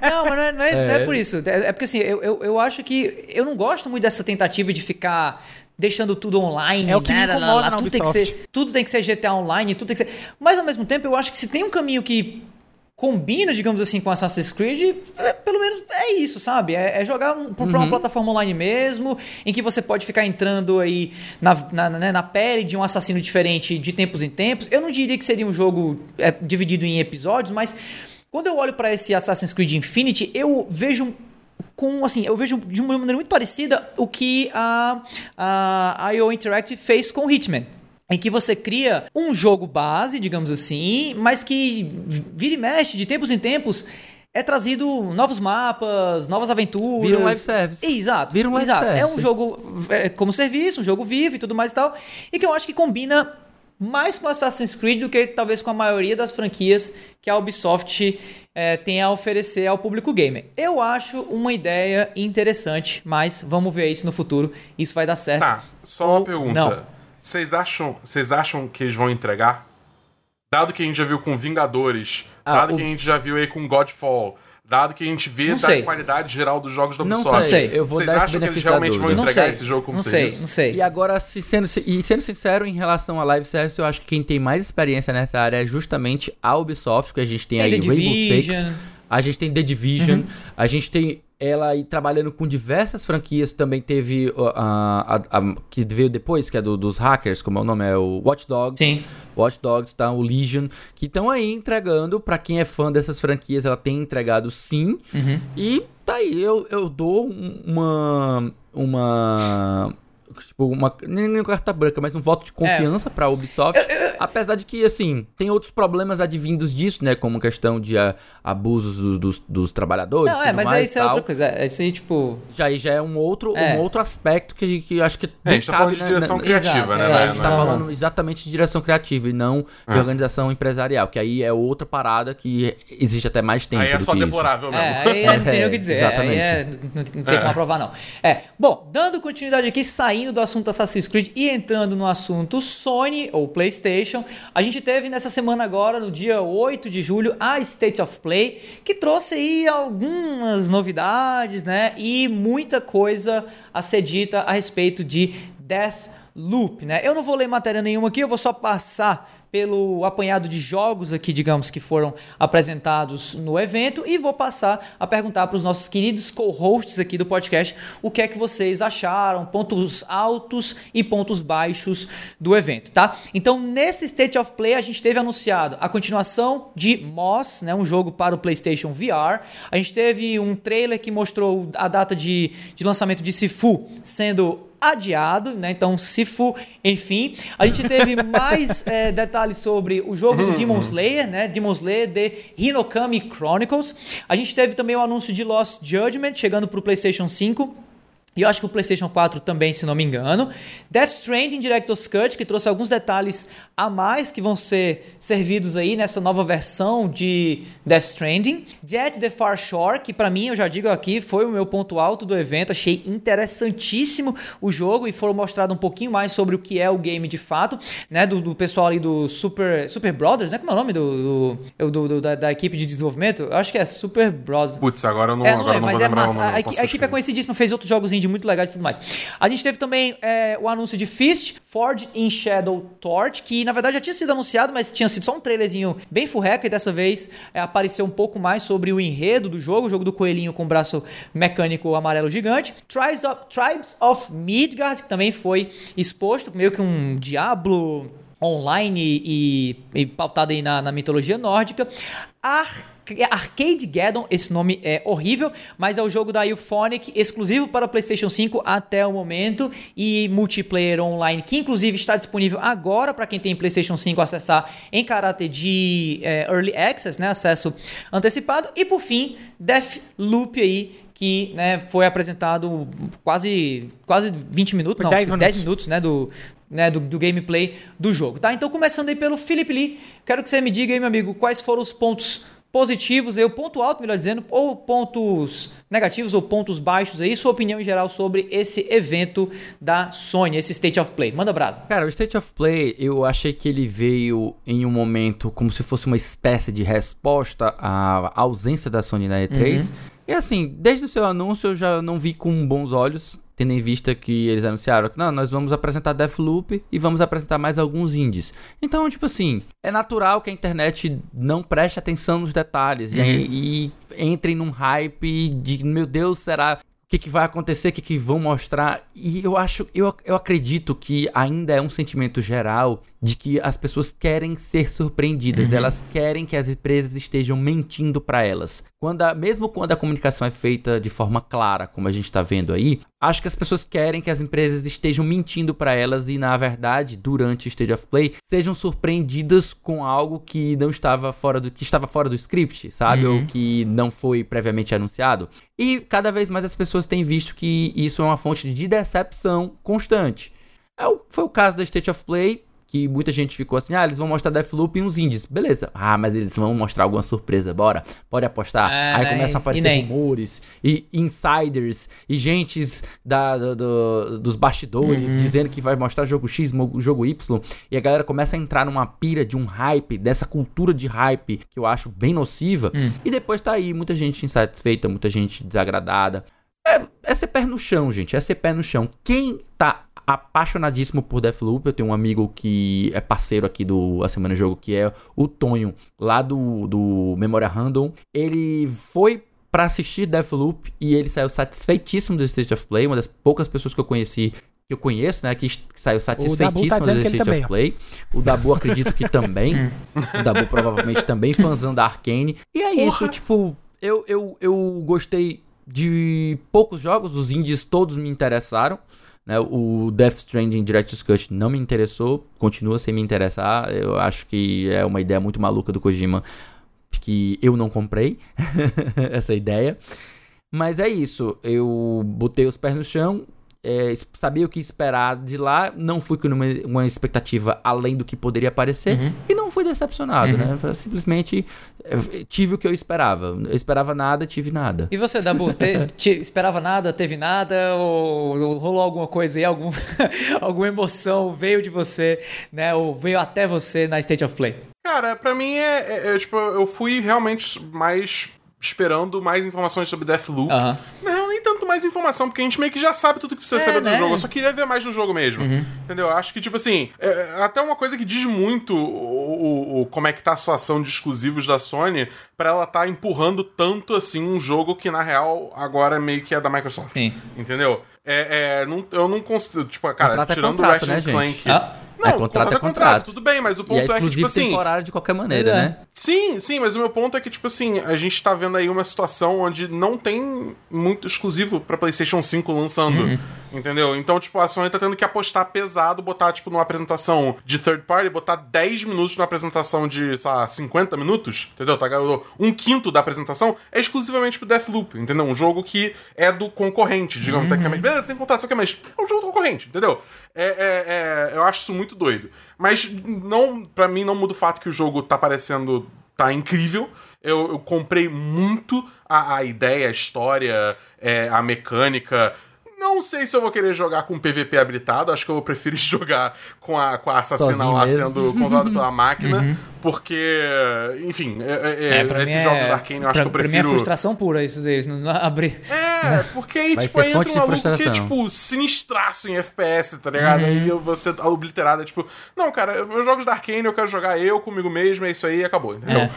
não, mas não é, não é, é. não é por isso. É, é porque assim, eu, eu, eu acho que eu não gosto muito dessa tentativa de ficar deixando tudo online. É o que né, me incomoda tudo tem que ser Tudo tem que ser GTA Online, tudo tem que ser... Mas, ao mesmo tempo, eu acho que se tem um caminho que combina, digamos assim, com Assassin's Creed, é, pelo menos é isso, sabe? É, é jogar um, uhum. uma plataforma online mesmo, em que você pode ficar entrando aí na, na, né, na, pele de um assassino diferente de tempos em tempos. Eu não diria que seria um jogo é, dividido em episódios, mas quando eu olho para esse Assassin's Creed Infinity, eu vejo com assim, eu vejo de uma maneira muito parecida o que a, a IO Interactive fez com Hitman em que você cria um jogo base, digamos assim, mas que vira e mexe de tempos em tempos é trazido novos mapas, novas aventuras. Vira um live service. Exato. Vira um live exato. service. É um jogo é, como serviço, um jogo vivo e tudo mais e tal. E que eu acho que combina mais com Assassin's Creed do que talvez com a maioria das franquias que a Ubisoft é, tem a oferecer ao público gamer. Eu acho uma ideia interessante, mas vamos ver isso no futuro. Isso vai dar certo. Tá, só uma pergunta. Não. Vocês acham, vocês acham que eles vão entregar? Dado que a gente já viu com Vingadores, ah, dado o... que a gente já viu aí com Godfall, dado que a gente vê da qualidade geral dos jogos da Ubisoft. Não sei, eu vou Vocês dar acham que eles realmente vão entregar esse jogo como Não sei, não sei. E agora, se sendo, e sendo sincero, em relação a live service, eu acho que quem tem mais experiência nessa área é justamente a Ubisoft, que a gente tem aí Rainbow Six, A gente tem The Division, a gente tem ela aí trabalhando com diversas franquias. Também teve uh, a, a- a- que veio depois, que é do- dos hackers, como é o nome? É o Watch Dogs. Sim. Watch Dogs, tá? O Legion, que estão aí entregando. Pra quem é fã dessas franquias, ela tem entregado sim. Uhum. E tá aí, eu, eu dou um- uma. Uma. Tipo, uma. Nem carta branca, mas um voto de confiança pra Ubisoft. Apesar de que, assim, tem outros problemas advindos disso, né? Como questão de ah, abusos do- dos, dos trabalhadores. Não, tudo é, mas mais, aí isso é outra coisa. É, isso aí, tipo. Já aí já é um outro, É. um outro aspecto que, que eu acho que. É, a gente tá cabe, falando de né, direção na- criativa, exato, né? é, né, a gente tá né? falando exatamente de direção criativa e não de É. organização empresarial, que aí é outra parada que existe até mais tempo. Aí é do só que isso. deplorável mesmo. É, aí <laughs> é, não tem É, o que dizer. exatamente. Aí é, não, não tem como aprovar, não. É, bom, dando continuidade aqui, saindo do assunto Assassin's Creed e entrando no assunto Sony ou PlayStation, a gente teve nessa semana agora, no dia 8 de julho, a State of Play, que trouxe aí algumas novidades, né? E muita coisa a ser dita a respeito de Death Loop, né? Eu não vou ler matéria nenhuma aqui, eu vou só passar pelo apanhado de jogos aqui, digamos, que foram apresentados no evento e vou passar a perguntar para os nossos queridos co-hosts aqui do podcast o que é que vocês acharam, pontos altos e pontos baixos do evento, tá? Então, nesse State of Play a gente teve anunciado a continuação de Moss, né, um jogo para o PlayStation VR. A gente teve um trailer que mostrou a data de, de lançamento de Sifu sendo adiado, né? Então, Sifu, enfim. A gente teve <laughs> mais eh, detalhes sobre o jogo do Demon Slayer, né? Demon Slayer The Hinokami Chronicles. A gente teve também o anúncio de Lost Judgment chegando para o PlayStation 5. E eu acho que o PlayStation 4 também, se não me engano. Death Stranding Director's Cut, que trouxe alguns detalhes a mais que vão ser servidos aí nessa nova versão de Death Stranding. Jet The Far Shore, que pra mim, eu já digo aqui, foi o meu ponto alto do evento. Achei interessantíssimo o jogo e foram mostrado um pouquinho mais sobre o que é o game de fato, né? Do, do pessoal ali do Super, Super Brothers, né? Como é o nome do, do, do- da, da equipe de desenvolvimento? Eu acho que é Super Brothers. Putz, agora eu não, É, não agora lembro, não vou mas é lembrar o massa. nome. A, a- a equipe é conhecidíssima, fez outros jogos indie muito legais e tudo mais. A gente teve também é, o anúncio de Fist, Forged in Shadow Torch, que na verdade já tinha sido anunciado, mas tinha sido só um trailerzinho bem furreca e dessa vez é, apareceu um pouco mais sobre o enredo do jogo, o jogo do coelhinho com braço mecânico amarelo gigante. Tribes of, Tribes of Midgard, que também foi exposto, meio que um Diablo online e, e pautado aí na, na mitologia nórdica. Ar Arcade Gaddon, esse nome é horrível, mas é o jogo da Euphonic, exclusivo para PlayStation 5 até o momento e multiplayer online, que inclusive está disponível agora para quem tem PlayStation 5 acessar em caráter de é, Early Access, né, acesso antecipado. E por fim, Deathloop aí, que né, foi apresentado quase, quase 20 minutos, não, 10 10 minutos. minutos, né, do, né, do, do gameplay do jogo, tá? Então, começando aí pelo Felipe Lee, quero que você me diga aí, meu amigo, quais foram os pontos positivos, aí, o ponto alto, melhor dizendo, ou pontos negativos ou pontos baixos aí, sua opinião em geral sobre esse evento da Sony, esse State of Play. Manda brasa. Cara, o State of Play, eu achei que ele veio em um momento como se fosse uma espécie de resposta à ausência da Sony na E3. E assim, desde o seu anúncio eu já não vi com bons olhos, tendo em vista que eles anunciaram que não, nós vamos apresentar Deathloop e vamos apresentar mais alguns indies. Então, tipo assim, é natural que a internet não preste atenção nos detalhes e, e entre num hype de, meu Deus, será o que, que vai acontecer, o que, que vão mostrar. E eu acho, eu, eu acredito que ainda é um sentimento geral de que as pessoas querem ser surpreendidas, elas querem que as empresas estejam mentindo para elas. Quando a- mesmo quando a comunicação é feita de forma clara, como a gente está vendo aí, acho que as pessoas querem que as empresas estejam mentindo para elas e, na verdade, durante o Stage of Play, sejam surpreendidas com algo que não estava fora do que estava fora do script, sabe? Ou que não foi previamente anunciado. E cada vez mais as pessoas têm visto que isso é uma fonte de decepção constante. É o- foi o caso da State of Play, que muita gente ficou assim, ah, eles vão mostrar Deathloop e uns indies. Beleza. Ah, mas eles vão mostrar alguma surpresa, bora. Pode apostar. É, Aí né? começam a E aparecer nem. rumores e insiders e gentes da, do- do- dos bastidores Uhum. dizendo que vai mostrar jogo X, jogo Y. E a galera começa a entrar numa pira de um hype, dessa cultura de hype que eu acho bem nociva. Hum. E depois tá aí muita gente insatisfeita, muita gente desagradada. É, é ser pé no chão, gente. É ser pé no chão. Quem tá apaixonadíssimo por Deathloop. Eu tenho um amigo que é parceiro aqui do A Semana Jogo, que é o Tonho, lá do, do Memória Random. Ele foi para assistir Deathloop e ele saiu satisfeitíssimo do State of Play, uma das poucas pessoas que eu conheci que eu conheço, né, que, que saiu satisfeitíssimo tá do State também, of Play. O Dabu acredito que também. <laughs> o Dabu provavelmente também fãzão da Arcane. E é isso, tipo, eu, eu, eu gostei de poucos jogos, os indies todos me interessaram. Né? O Death Stranding Director's Cut não me interessou, continua sem me interessar. Eu acho que é uma ideia muito maluca do Kojima que eu não comprei <laughs> essa ideia. Mas é isso, eu botei os pés no chão, é, sabia o que esperar de lá, não fui com uma, uma expectativa além do que poderia aparecer uhum. e não fui decepcionado, uhum. né? Simplesmente é, tive o que eu esperava. Eu esperava nada, tive nada. E você, Dabu, te, <laughs> te, esperava nada, teve nada ou, ou rolou alguma coisa aí, algum, <laughs> alguma emoção veio de você, né? Ou veio até você na State of Play? Cara, pra mim é, é, é tipo, eu fui realmente mais esperando mais informações sobre Deathloop. Uhum. Mais informação, porque a gente meio que já sabe tudo que precisa é, saber né? do jogo. Eu só queria ver mais do jogo mesmo. Uhum. Entendeu? Acho que, tipo assim, é, até uma coisa que diz muito o, o, o, como é que tá a situação de exclusivos da Sony para ela tá empurrando tanto assim um jogo que, na real, agora meio que é da Microsoft. Sim. Entendeu? É, é, não, eu não consigo. Tipo, cara, tirando o Ratchet né, Clank. Ah. Não, é, contrato, contrato é contrato, tudo bem, mas o ponto e é, é que, tipo assim. temporário de qualquer maneira, é. né? Sim, sim, mas o meu ponto é que, tipo assim, a gente tá vendo aí uma situação onde não tem muito exclusivo pra PlayStation 5 lançando. Uhum. Entendeu? Então, tipo, a Sony tá tendo que apostar pesado, botar, tipo, numa apresentação de third party, botar 10 minutos numa apresentação de, sei lá, 50 minutos, entendeu? Tá um quinto da apresentação é exclusivamente pro Deathloop, entendeu? Um jogo que é do concorrente, digamos, uhum. tecnicamente. Beleza, tem contato, só que é, mas é um jogo do concorrente, entendeu? É, é, é, eu acho isso muito doido. Mas não, para mim não muda o fato que o jogo tá parecendo tá incrível. Eu, eu comprei muito a, a, ideia, a história, é, a mecânica. Não sei se eu vou querer jogar com PVP habilitado, acho que eu vou preferir <laughs> jogar com a, com a assassina lá mesmo. sendo controlada pela <laughs> máquina, uhum. porque, enfim, é, é, é esses jogos da Arkane eu acho pra, que eu prefiro. Pra mim é frustração pura isso aí, não abrir. É, <laughs> porque aí, tipo, aí entra um maluco que é, tipo, sinistraço em FPS, tá ligado? Uhum. Aí eu vou ser obliterado, tipo, não, cara, meus jogos da Arkane eu quero jogar eu comigo mesmo, é isso aí acabou, entendeu? É.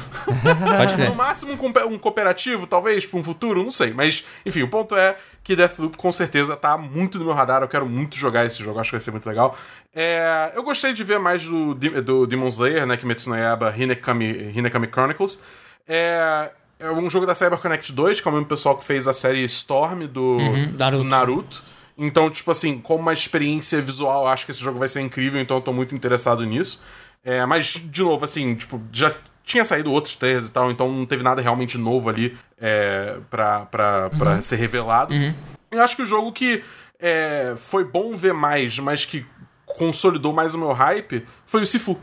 Pode no máximo um, um cooperativo, talvez, pra um futuro, não sei, mas, enfim, o ponto é que Deathloop com certeza tá muito no meu radar. Eu quero muito jogar esse jogo, acho que vai ser muito legal. É, eu gostei de ver mais do, do Demon Slayer, né? Kimetsu no Yaiba Hinekami, Hinekami Chronicles. É, é um jogo da CyberConnect 2, que é o mesmo pessoal que fez a série Storm do uhum, Naruto. Do Naruto. Então, tipo assim, como uma experiência visual, acho que esse jogo vai ser incrível, então eu tô muito interessado nisso. É, mas, de novo, assim, tipo, já tinha saído outros trailers e tal, então não teve nada realmente novo ali é, pra, pra, uhum. pra ser revelado. Uhum. Eu acho que o jogo que é, foi bom ver mais, mas que consolidou mais o meu hype foi o Sifu.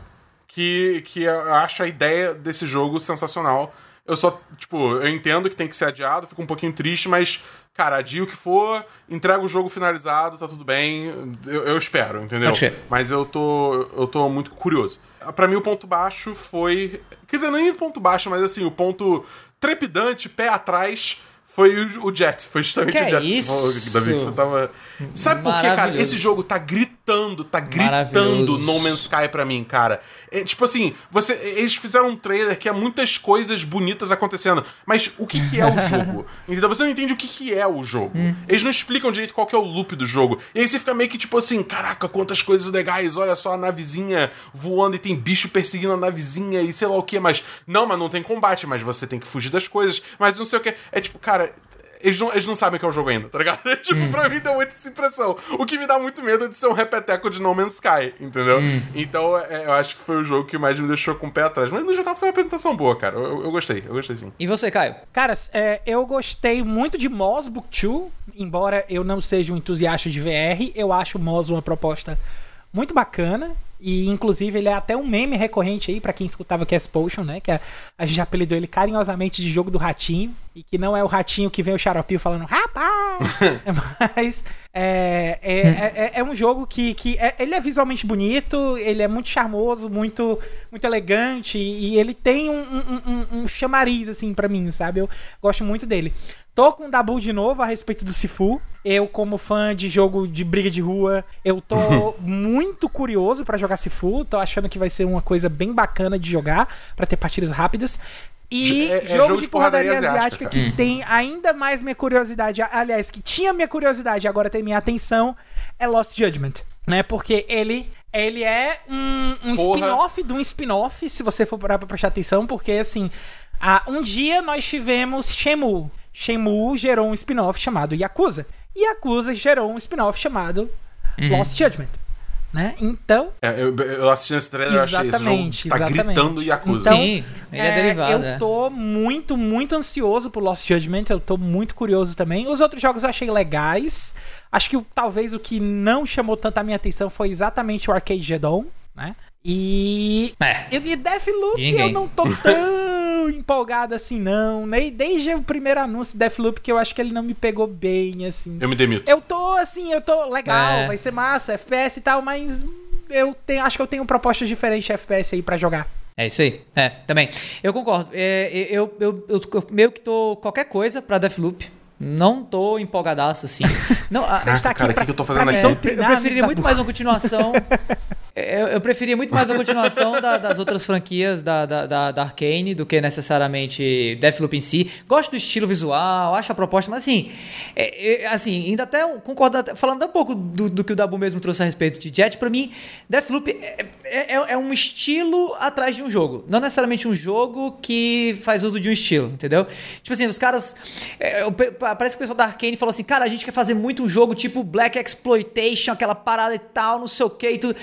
Que, que eu acho a ideia desse jogo sensacional. Eu só, tipo, eu entendo que tem que ser adiado, fico um pouquinho triste, mas, cara, adia o que for, entrega o jogo finalizado, tá tudo bem. Eu, eu espero, entendeu? Mas eu tô, eu tô muito curioso. Para mim, o ponto baixo foi. Quer dizer, nem o ponto baixo, mas assim, o ponto trepidante, pé atrás, foi o, o Jet. Foi justamente que o Jet. Isso? Davi, que você tava. Sabe por quê, cara? Esse jogo tá gritando, tá gritando No Man's Sky pra mim, cara. É, tipo assim, você, eles fizeram um trailer que é muitas coisas bonitas acontecendo, mas o que, que é o <laughs> jogo? Entendeu? Você não entende o que, que é o jogo. Hum. Eles não explicam direito qual que é o loop do jogo. E aí você fica meio que tipo assim, caraca, quantas coisas legais, olha só a navezinha voando e tem bicho perseguindo a navezinha e sei lá o que, mas não, mas não tem combate, mas você tem que fugir das coisas, mas não sei o que. É tipo, cara, eles não, eles não sabem o que é o jogo ainda, tá ligado? <laughs> tipo, hum. pra mim deu muito essa impressão. O que me dá muito medo de ser um repeteco de No Man's Sky, entendeu? Hum. Então, é, eu acho que foi o jogo que mais me deixou com o pé atrás. Mas no geral foi uma apresentação boa, cara. Eu, eu gostei, eu gostei sim. E você, Caio? Cara, é, eu gostei muito de Moz Book 2, embora eu não seja um entusiasta de VR, eu acho Moz uma proposta muito bacana. E inclusive ele é até um meme recorrente aí para quem escutava Cast Potion, né? Que a, a gente apelidou ele carinhosamente de jogo do ratinho. E que não é o ratinho que vem o xaropio falando rapaz! <laughs> Mas é, é, é, é um jogo que, que é, ele é visualmente bonito, ele é muito charmoso, muito, muito elegante e ele tem um, um, um, um chamariz, assim, para mim, sabe? Eu gosto muito dele. Tô com o Dabu de novo a respeito do Sifu. Eu, como fã de jogo de briga de rua, eu tô <laughs> muito curioso para jogar Sifu. Tô achando que vai ser uma coisa bem bacana de jogar, para ter partidas rápidas. E É- é jogo, jogo de de porradaria porradaria asiática, asiática que tem ainda mais minha curiosidade, aliás, que tinha minha curiosidade e agora tem minha atenção, é Lost Judgment, né? Porque ele ele é um, um spin-off de um spin-off, se você for parar pra prestar atenção, porque assim, ah, um dia nós tivemos Shenmue. Shenmue gerou um spin-off chamado Yakuza. E Yakuza gerou um spin-off chamado Lost Judgment, né? Então, É, eu, eu assisti esse trailer e achei esse jogo Exatamente, tá exatamente. gritando Yakuza. Então, Sim, ele é, derivado. Eu é. tô muito, muito ansioso por Lost Judgment. Eu tô muito curioso também. Os outros jogos eu achei legais. Acho que talvez o que não chamou tanta minha atenção foi exatamente o Arcade Gedon, né? E. É. E de Deathloop De eu não tô tão <laughs> empolgado assim, não. Nem desde o primeiro anúncio de Deathloop que eu acho que ele não me pegou bem, assim. Eu me demito. Eu tô assim, eu tô legal, É. vai ser massa, FPS e tal, mas eu tenho, acho que eu tenho propostas diferentes de FPS aí pra jogar. É isso aí. É, também. Eu concordo. É, eu, eu, eu, eu meio que tô qualquer coisa pra Deathloop. Não tô empolgadaço assim. <laughs> Não, a- Você está aqui cara, pra, que que eu tô fazendo aqui? eu, preferiria amigo muito mais uma continuação. <laughs> eu, eu preferia muito mais uma continuação da- das outras franquias da, da, da, da Arcane do que necessariamente Deathloop em si. Gosto do estilo visual, acho a proposta, mas assim, é- é- assim ainda até concordo, falando um pouco do, do que o Dabu mesmo trouxe a respeito de Jet, pra mim, Deathloop é, é, é- é um estilo atrás de um jogo. Não necessariamente um jogo que faz uso de um estilo, entendeu? Tipo assim, os caras. é, pe- parece que o pessoal da Arcane falou assim: cara, a gente quer fazer muito um jogo tipo Black Exploitation, aquela parada e tal, não sei o que e tudo.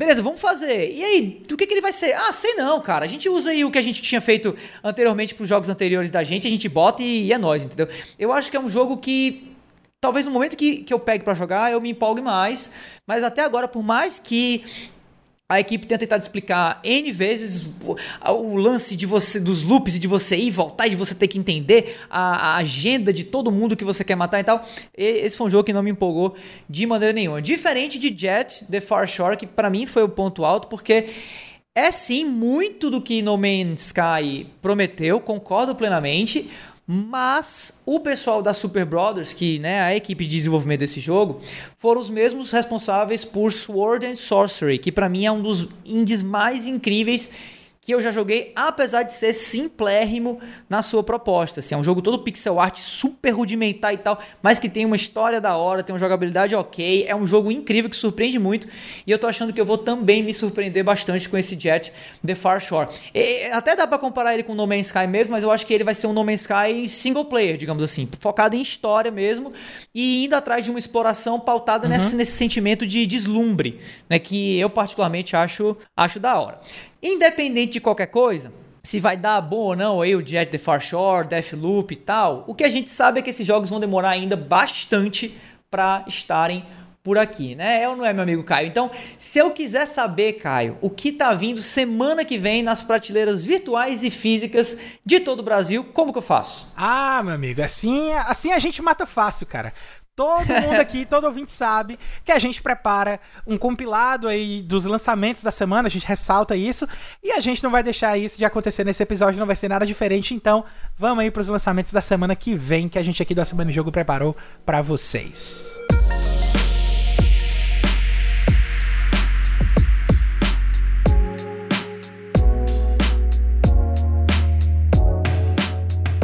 Beleza, vamos fazer. E aí, do que, que ele vai ser? Ah, sei não, cara. A gente usa aí o que a gente tinha feito anteriormente pros jogos anteriores da gente, a gente bota e, é nóis, entendeu? Eu acho que é um jogo que talvez no momento que, que eu pegue pra jogar, eu me empolgue mais. Mas até agora, por mais que a equipe tenha tentado explicar N vezes o, lance de você, dos loops e de você ir voltar e de você ter que entender a, a agenda de todo mundo que você quer matar e tal. E- esse foi um jogo que não me empolgou de maneira nenhuma. Diferente de Jet, The Far Shore, que pra mim foi o ponto alto, porque é sim muito do que No Man's Sky prometeu, concordo plenamente. Mas o pessoal da Super Brothers, que né, a equipe de desenvolvimento desse jogo, foram os mesmos responsáveis por Sword and Sorcery, que pra mim é um dos indies mais incríveis que eu já joguei, apesar de ser simplérrimo na sua proposta. Assim, é um jogo todo pixel art, super rudimentar e tal, mas que tem uma história da hora, tem uma jogabilidade ok, é um jogo incrível que surpreende muito, e eu tô achando que eu vou também me surpreender bastante com esse Jet The Far Shore. E- até dá pra comparar ele com No Man's Sky mesmo, mas eu acho que ele vai ser um No Man's Sky single player, digamos assim, focado em história mesmo, e indo atrás de uma exploração pautada nesse, nesse sentimento de deslumbre, né, que eu particularmente acho, acho da hora. Independente de qualquer coisa, se vai dar bom ou não aí o Jet the Far Shore, Deathloop e tal, o que a gente sabe é que esses jogos vão demorar ainda bastante pra estarem por aqui, né? É ou não é, meu amigo Caio? Então, se eu quiser saber, Caio, o que tá vindo semana que vem nas prateleiras virtuais e físicas de todo o Brasil, como que eu faço? Ah, meu amigo, assim, assim a gente mata fácil, cara. Todo mundo <laughs> aqui, todo ouvinte sabe que a gente prepara um compilado aí dos lançamentos da semana, a gente ressalta isso, e a gente não vai deixar isso de acontecer nesse episódio, não vai ser nada diferente, então vamos aí pros lançamentos da semana que vem, que a gente aqui do A Semana em Jogo preparou pra vocês.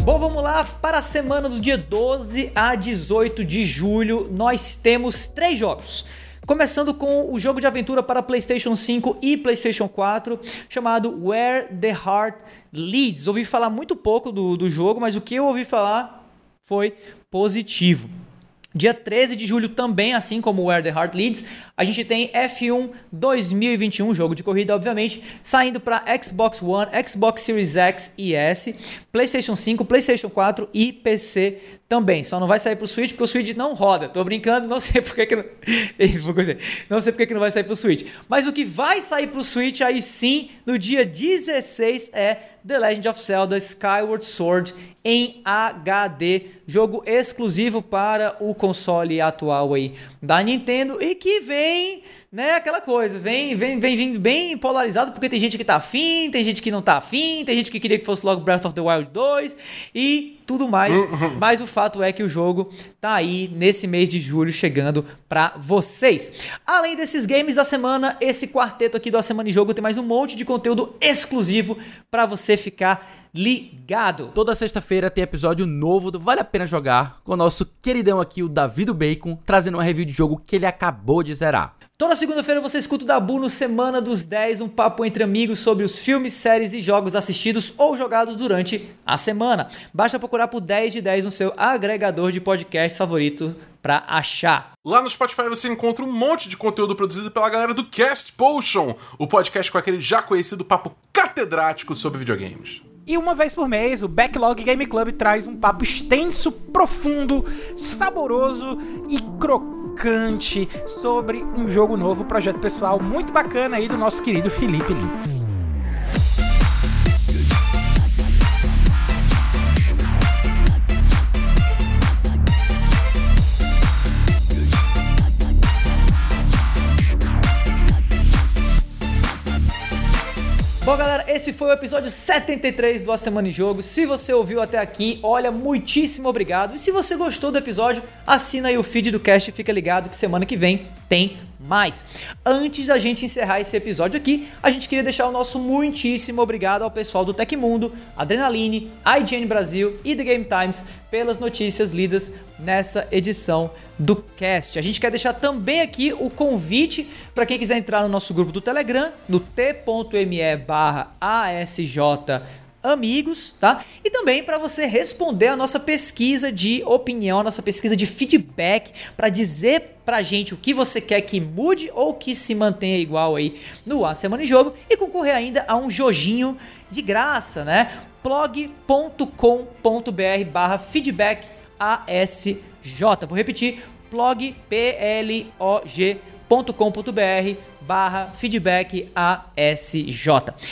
Bom, vamos lá para a semana do dia 12 a 18 de julho. Nós temos três jogos. Começando com o jogo de aventura para PlayStation 5 e PlayStation 4, chamado Where the Heart Leads. Ouvi falar muito pouco do, do jogo, mas o que eu ouvi falar foi positivo. Dia 13 de julho também, assim como Where the Heart Leads, a gente tem F1 2021, jogo de corrida, obviamente, saindo para Xbox One, Xbox Series X e S, PlayStation 5, PlayStation 4 e PC também. Só não vai sair pro Switch porque o Switch não roda. Tô brincando, não <laughs> sei porque que não... não sei porque que não vai sair pro Switch. Mas o que vai sair pro Switch aí sim, no dia 16 é The Legend of Zelda Skyward Sword em HD, jogo exclusivo para o console atual aí da Nintendo e que vem né, aquela coisa, vem, vem, vem vindo bem polarizado, porque tem gente que tá afim, tem gente que não tá afim, tem gente que queria que fosse logo Breath of the Wild 2 e tudo mais. Mas o fato é que o jogo tá aí nesse mês de julho chegando para vocês. Além desses games da semana, esse quarteto aqui do A Semana em Jogo tem mais um monte de conteúdo exclusivo para você ficar ligado. Toda sexta-feira tem episódio novo do Vale a Pena Jogar com o nosso queridão aqui, o Davi do Bacon, trazendo uma review de jogo que ele acabou de zerar. Toda segunda-feira você escuta o Dabu no Semana dos 10, um papo entre amigos sobre os filmes, séries e jogos assistidos ou jogados durante a semana. Basta procurar por 10 de 10 no seu agregador de podcast favorito para achar. Lá no Spotify você encontra um monte de conteúdo produzido pela galera do Cast Potion, o podcast com aquele já conhecido papo catedrático sobre videogames. E uma vez por mês, o Backlog Game Club traz um papo extenso, profundo, saboroso e crocante sobre um jogo novo, projeto pessoal muito bacana aí do nosso querido Felipe Lins. Bom, galera, esse foi o episódio 73 do A Semana em Jogo. Se você ouviu até aqui, olha, muitíssimo obrigado. E se você gostou do episódio, assina aí o feed do cast e fica ligado que semana que vem tem mais. Antes da gente encerrar esse episódio aqui, a gente queria deixar o nosso muitíssimo obrigado ao pessoal do Tecmundo, Adrenaline, IGN Brasil e The Game Times pelas notícias lidas nessa edição do cast. A gente quer deixar também aqui o convite para quem quiser entrar no nosso grupo do Telegram, no t.me barra ASJ amigos, tá? E também para você responder a nossa pesquisa de opinião, a nossa pesquisa de feedback, para dizer pra gente o que você quer que mude ou que se mantenha igual aí no A Semana em Jogo e concorrer ainda a um jojinho de graça, né? blog.com.br barra feedback ASJ. Vou repetir, blog, P-L-O-G.com.br barra feedback ASJ.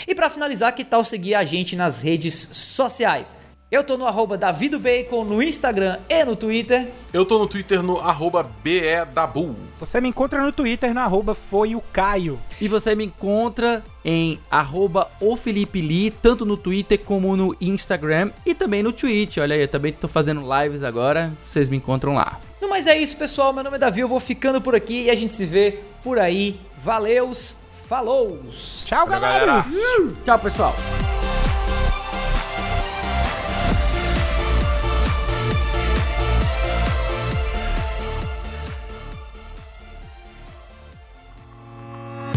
E para finalizar, que tal seguir a gente nas redes sociais? Eu tô no arroba davidobacon no Instagram e no Twitter. Eu tô no Twitter no arroba BEDabu. Você me encontra no Twitter no arroba foi o Caio. E você me encontra em arroba o Felipe Lee, tanto no Twitter como no Instagram e também no Twitch. Olha aí, eu também tô fazendo lives agora, vocês me encontram lá. No mais é isso, pessoal. Meu nome é Davi, eu vou ficando por aqui e a gente se vê por aí. Valeus, falou! Tchau, Valeu, galera! galera. Tchau, pessoal!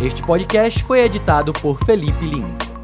Este podcast foi editado por Felipe Lins.